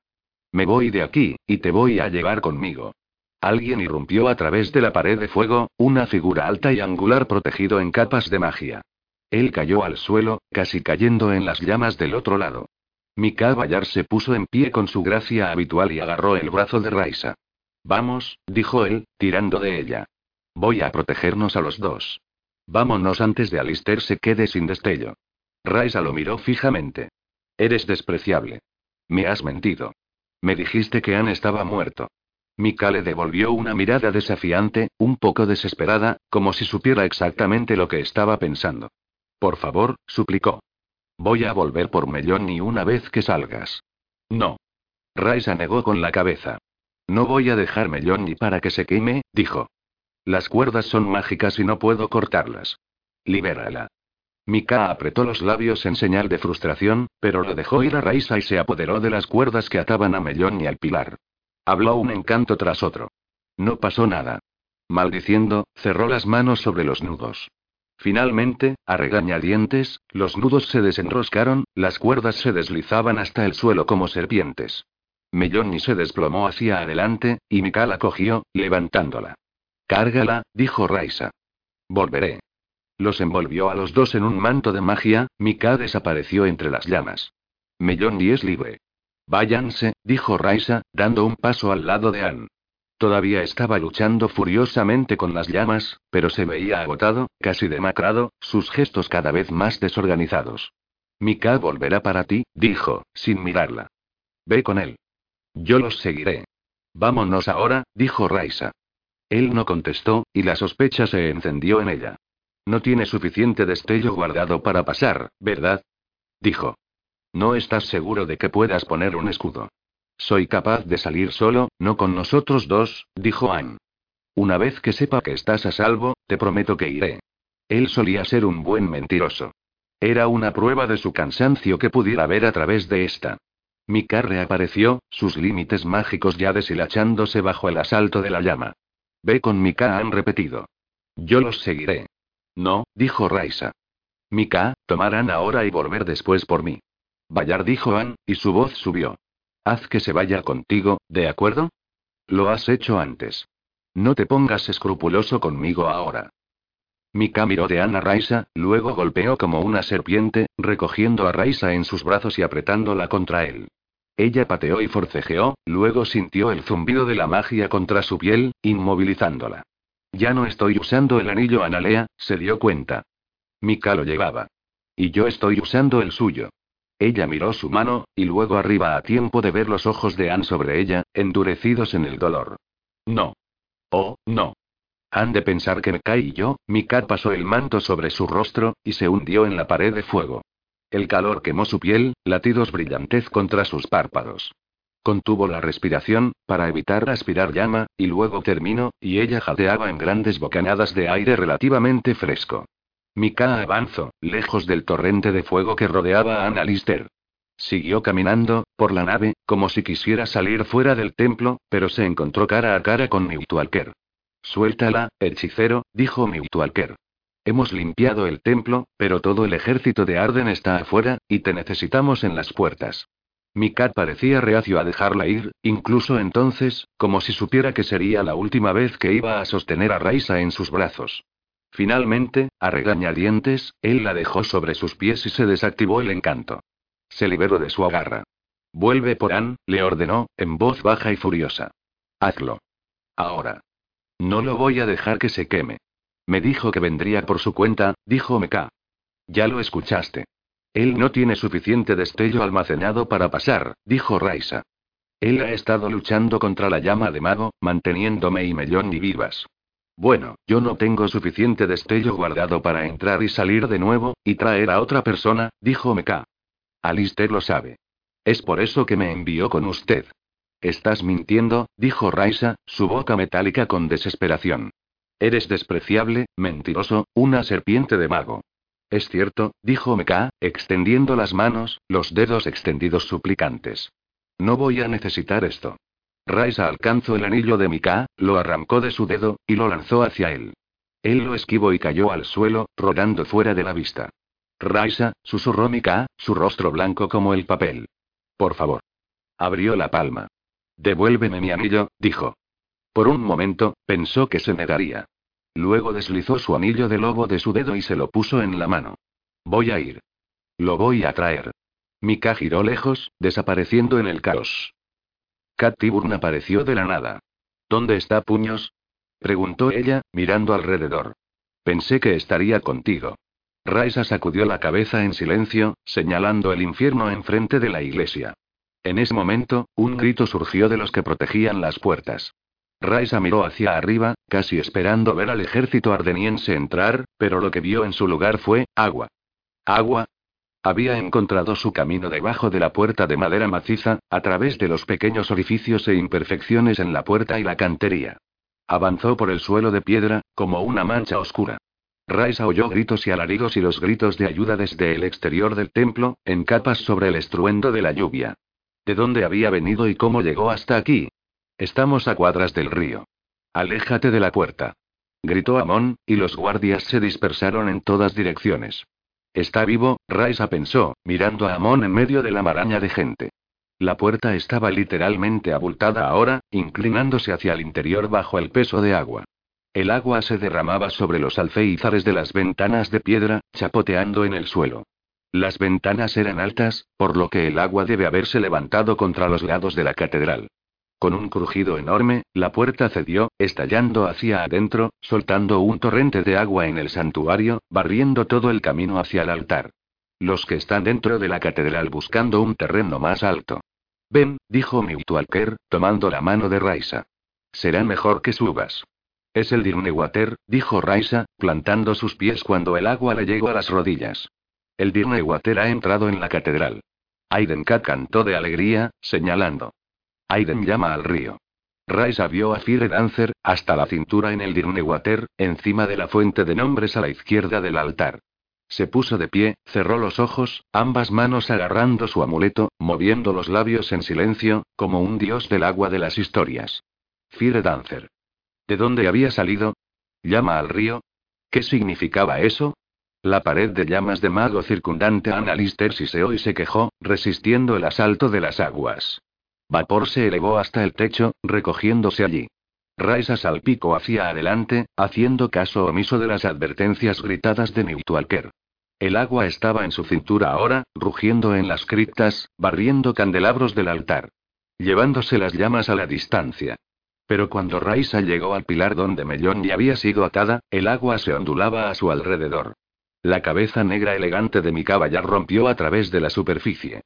Me voy de aquí, y te voy a llevar conmigo. Alguien irrumpió a través de la pared de fuego, una figura alta y angular protegido en capas de magia. Él cayó al suelo, casi cayendo en las llamas del otro lado. Mika Bayar se puso en pie con su gracia habitual y agarró el brazo de Raisa. Vamos, dijo él, tirando de ella. Voy a protegernos a los dos. Vámonos antes de Alister se quede sin destello. Raisa lo miró fijamente. Eres despreciable. Me has mentido. Me dijiste que Anne estaba muerto. Mika le devolvió una mirada desafiante, un poco desesperada, como si supiera exactamente lo que estaba pensando. Por favor, suplicó. Voy a volver por Mellón ni una vez que salgas. No. Raisa negó con la cabeza. No voy a dejar Mellón ni para que se queme, dijo. Las cuerdas son mágicas y no puedo cortarlas. Libérala. Mika apretó los labios en señal de frustración, pero lo dejó ir a Raisa y se apoderó de las cuerdas que ataban a Mellón y al pilar. Habló un encanto tras otro. No pasó nada. Maldiciendo, cerró las manos sobre los nudos. Finalmente, a regañadientes, los nudos se desenroscaron, las cuerdas se deslizaban hasta el suelo como serpientes. Melloni se desplomó hacia adelante, y Mika la cogió, levantándola. Cárgala, dijo Raisa. Volveré. Los envolvió a los dos en un manto de magia, Mika desapareció entre las llamas. Melloni es libre. Váyanse, dijo Raisa, dando un paso al lado de Anne. Todavía estaba luchando furiosamente con las llamas, pero se veía agotado, casi demacrado, sus gestos cada vez más desorganizados. Mika volverá para ti, dijo, sin mirarla. Ve con él. Yo los seguiré. Vámonos ahora, dijo Raisa. Él no contestó, y la sospecha se encendió en ella. No tiene suficiente destello guardado para pasar, ¿verdad? Dijo. No estás seguro de que puedas poner un escudo. Soy capaz de salir solo, no con nosotros dos, dijo Anne. Una vez que sepa que estás a salvo, te prometo que iré. Él solía ser un buen mentiroso. Era una prueba de su cansancio que pudiera ver a través de esta. Mika reapareció, sus límites mágicos ya deshilachándose bajo el asalto de la llama. Ve con Mika, han repetido. Yo los seguiré. No, dijo Raisa. Mika, tomarán ahora y volver después por mí. Bayar dijo Anne, y su voz subió. Haz que se vaya contigo, ¿de acuerdo? Lo has hecho antes. No te pongas escrupuloso conmigo ahora. Mika miró de Ana Raisa, luego golpeó como una serpiente, recogiendo a Raisa en sus brazos y apretándola contra él. Ella pateó y forcejeó, luego sintió el zumbido de la magia contra su piel, inmovilizándola. Ya no estoy usando el anillo Analea, se dio cuenta. Mika lo llevaba. Y yo estoy usando el suyo. Ella miró su mano, y luego arriba a tiempo de ver los ojos de Anne sobre ella, endurecidos en el dolor. No. Oh, no. Han de pensar que me caí yo, Mika pasó el manto sobre su rostro, y se hundió en la pared de fuego. El calor quemó su piel, latidos brillantez contra sus párpados. Contuvo la respiración, para evitar aspirar llama, y luego terminó, y ella jadeaba en grandes bocanadas de aire relativamente fresco. Mika avanzó, lejos del torrente de fuego que rodeaba a Annalister. Siguió caminando, por la nave, como si quisiera salir fuera del templo, pero se encontró cara a cara con Mewtwalker. Suéltala, hechicero, dijo Mewtwalker. Hemos limpiado el templo, pero todo el ejército de Arden está afuera, y te necesitamos en las puertas. Mikat parecía reacio a dejarla ir, incluso entonces, como si supiera que sería la última vez que iba a sostener a Raisa en sus brazos. Finalmente, a regañadientes, él la dejó sobre sus pies y se desactivó el encanto. Se liberó de su agarra. Vuelve por Ann, le ordenó, en voz baja y furiosa. Hazlo. Ahora. No lo voy a dejar que se queme. Me dijo que vendría por su cuenta, dijo Meka. Ya lo escuchaste. Él no tiene suficiente destello almacenado para pasar, dijo Raisa. Él ha estado luchando contra la llama de mago, manteniéndome y Mellón y vivas. Bueno, yo no tengo suficiente destello guardado para entrar y salir de nuevo, y traer a otra persona, dijo Meka. Alistair lo sabe. Es por eso que me envió con usted. Estás mintiendo, dijo Raisa, su boca metálica con desesperación. Eres despreciable, mentiroso, una serpiente de mago. Es cierto, dijo Meka, extendiendo las manos, los dedos extendidos suplicantes. No voy a necesitar esto. Raisa alcanzó el anillo de Mika, lo arrancó de su dedo, y lo lanzó hacia él. Él lo esquivó y cayó al suelo, rodando fuera de la vista. Raisa, susurró Mika, su rostro blanco como el papel. Por favor. Abrió la palma. Devuélveme mi anillo, dijo. Por un momento, pensó que se negaría. Luego deslizó su anillo de lobo de su dedo y se lo puso en la mano. Voy a ir. Lo voy a traer. Mika giró lejos, desapareciendo en el caos. Cat Tiburn apareció de la nada. ¿Dónde está Puños? preguntó ella, mirando alrededor. Pensé que estaría contigo. Raisa sacudió la cabeza en silencio, señalando el infierno enfrente de la iglesia. En ese momento, un grito surgió de los que protegían las puertas. Raisa miró hacia arriba, casi esperando ver al ejército ardeniense entrar, pero lo que vio en su lugar fue agua. Agua. Había encontrado su camino debajo de la puerta de madera maciza, a través de los pequeños orificios e imperfecciones en la puerta y la cantería. Avanzó por el suelo de piedra, como una mancha oscura. Raisa oyó gritos y alaridos y los gritos de ayuda desde el exterior del templo, en capas sobre el estruendo de la lluvia. ¿De dónde había venido y cómo llegó hasta aquí? Estamos a cuadras del río. Aléjate de la puerta. Gritó Amon, y los guardias se dispersaron en todas direcciones. Está vivo, Raisa pensó, mirando a Amon en medio de la maraña de gente. La puerta estaba literalmente abultada ahora, inclinándose hacia el interior bajo el peso de agua. El agua se derramaba sobre los alféizares de las ventanas de piedra, chapoteando en el suelo. Las ventanas eran altas, por lo que el agua debe haberse levantado contra los lados de la catedral. Con un crujido enorme, la puerta cedió, estallando hacia adentro, soltando un torrente de agua en el santuario, barriendo todo el camino hacia el altar. Los que están dentro de la catedral buscando un terreno más alto. Ven, dijo Mewtwalker, tomando la mano de Raisa. Será mejor que subas. Es el Dirnewater, dijo Raisa, plantando sus pies cuando el agua le llegó a las rodillas. El Dirnewater ha entrado en la catedral. Aiden Kat cantó de alegría, señalando. Aiden llama al río. Raisa vio a Fire Dancer, hasta la cintura en el Dirnewater, encima de la fuente de nombres a la izquierda del altar. Se puso de pie, cerró los ojos, ambas manos agarrando su amuleto, moviendo los labios en silencio, como un dios del agua de las historias. Fire Dancer. ¿De dónde había salido? ¿Llama al río? ¿Qué significaba eso? La pared de llamas de mago circundante a Analister siseó y se quejó, resistiendo el asalto de las aguas. Vapor se elevó hasta el techo, recogiéndose allí. Raisa salpicó hacia adelante, haciendo caso omiso de las advertencias gritadas de Newtwalker. El agua estaba en su cintura ahora, rugiendo en las criptas, barriendo candelabros del altar. Llevándose las llamas a la distancia. Pero cuando Raisa llegó al pilar donde Mellón ya había sido atada, el agua se ondulaba a su alrededor. La cabeza negra elegante de mi caballar rompió a través de la superficie.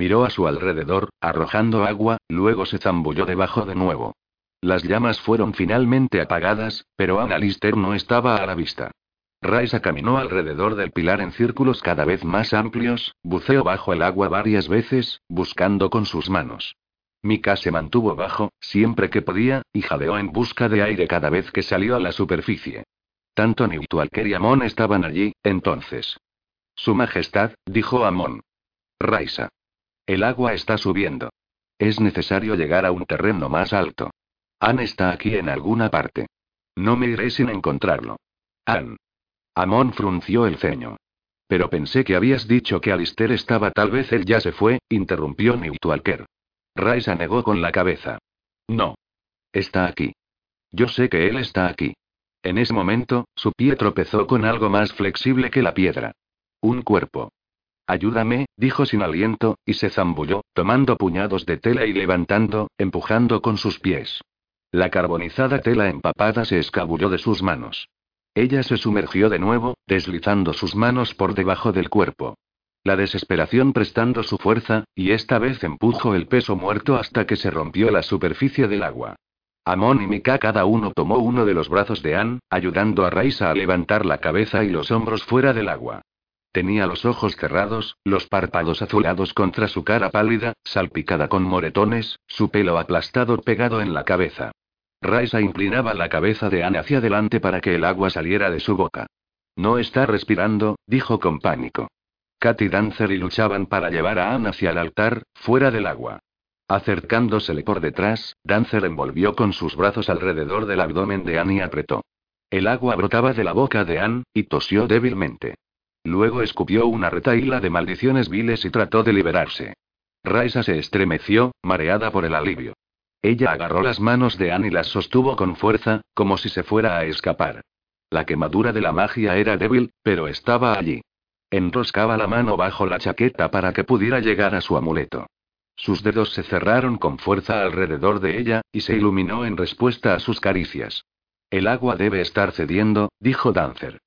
Miró a su alrededor, arrojando agua, luego se zambulló debajo de nuevo. Las llamas fueron finalmente apagadas, pero Annalister no estaba a la vista. Raisa caminó alrededor del pilar en círculos cada vez más amplios, buceó bajo el agua varias veces, buscando con sus manos. Mika se mantuvo bajo, siempre que podía, y jadeó en busca de aire cada vez que salió a la superficie. Tanto Newtualker y Amon estaban allí, entonces. Su Majestad, dijo Amon. Raisa. El agua está subiendo. Es necesario llegar a un terreno más alto. Ann está aquí en alguna parte. No me iré sin encontrarlo. Ann. Amon frunció el ceño. Pero pensé que habías dicho que Alister estaba, tal vez él ya se fue, interrumpió Newtualker. Raisa negó con la cabeza. No. Está aquí. Yo sé que él está aquí. En ese momento, su pie tropezó con algo más flexible que la piedra. Un cuerpo. Ayúdame, dijo sin aliento, y se zambulló, tomando puñados de tela y levantando, empujando con sus pies. La carbonizada tela empapada se escabulló de sus manos. Ella se sumergió de nuevo, deslizando sus manos por debajo del cuerpo. La desesperación prestando su fuerza, y esta vez empujó el peso muerto hasta que se rompió la superficie del agua. Amon y Mika cada uno tomó uno de los brazos de Ann, ayudando a Raisa a levantar la cabeza y los hombros fuera del agua. Tenía los ojos cerrados, los párpados azulados contra su cara pálida, salpicada con moretones, su pelo aplastado pegado en la cabeza. Raisa inclinaba la cabeza de Ann hacia adelante para que el agua saliera de su boca. No está respirando, dijo con pánico. Kat y Dancer y luchaban para llevar a Anne hacia el altar, fuera del agua. Acercándosele por detrás, Dancer envolvió con sus brazos alrededor del abdomen de Anne y apretó. El agua brotaba de la boca de Anne, y tosió débilmente. Luego escupió una retaíla de maldiciones viles y trató de liberarse. Raisa se estremeció, mareada por el alivio. Ella agarró las manos de Anne y las sostuvo con fuerza, como si se fuera a escapar. La quemadura de la magia era débil, pero estaba allí. Enroscaba la mano bajo la chaqueta para que pudiera llegar a su amuleto. Sus dedos se cerraron con fuerza alrededor de ella, y se iluminó en respuesta a sus caricias. El agua debe estar cediendo, dijo Dancer.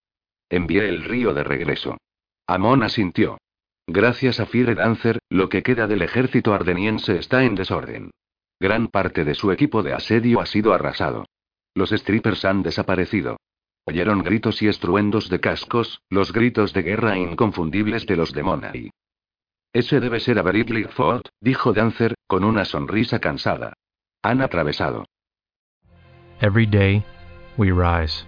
Envié el río de regreso. Amon asintió. Gracias a Fire Dancer, lo que queda del ejército ardeniense está en desorden. Gran parte de su equipo de asedio ha sido arrasado. Los strippers han desaparecido. Oyeron gritos y estruendos de cascos, los gritos de guerra inconfundibles de los de. Ese debe ser Avery Ford, dijo Dancer, con una sonrisa cansada. Han atravesado. Every day, we rise,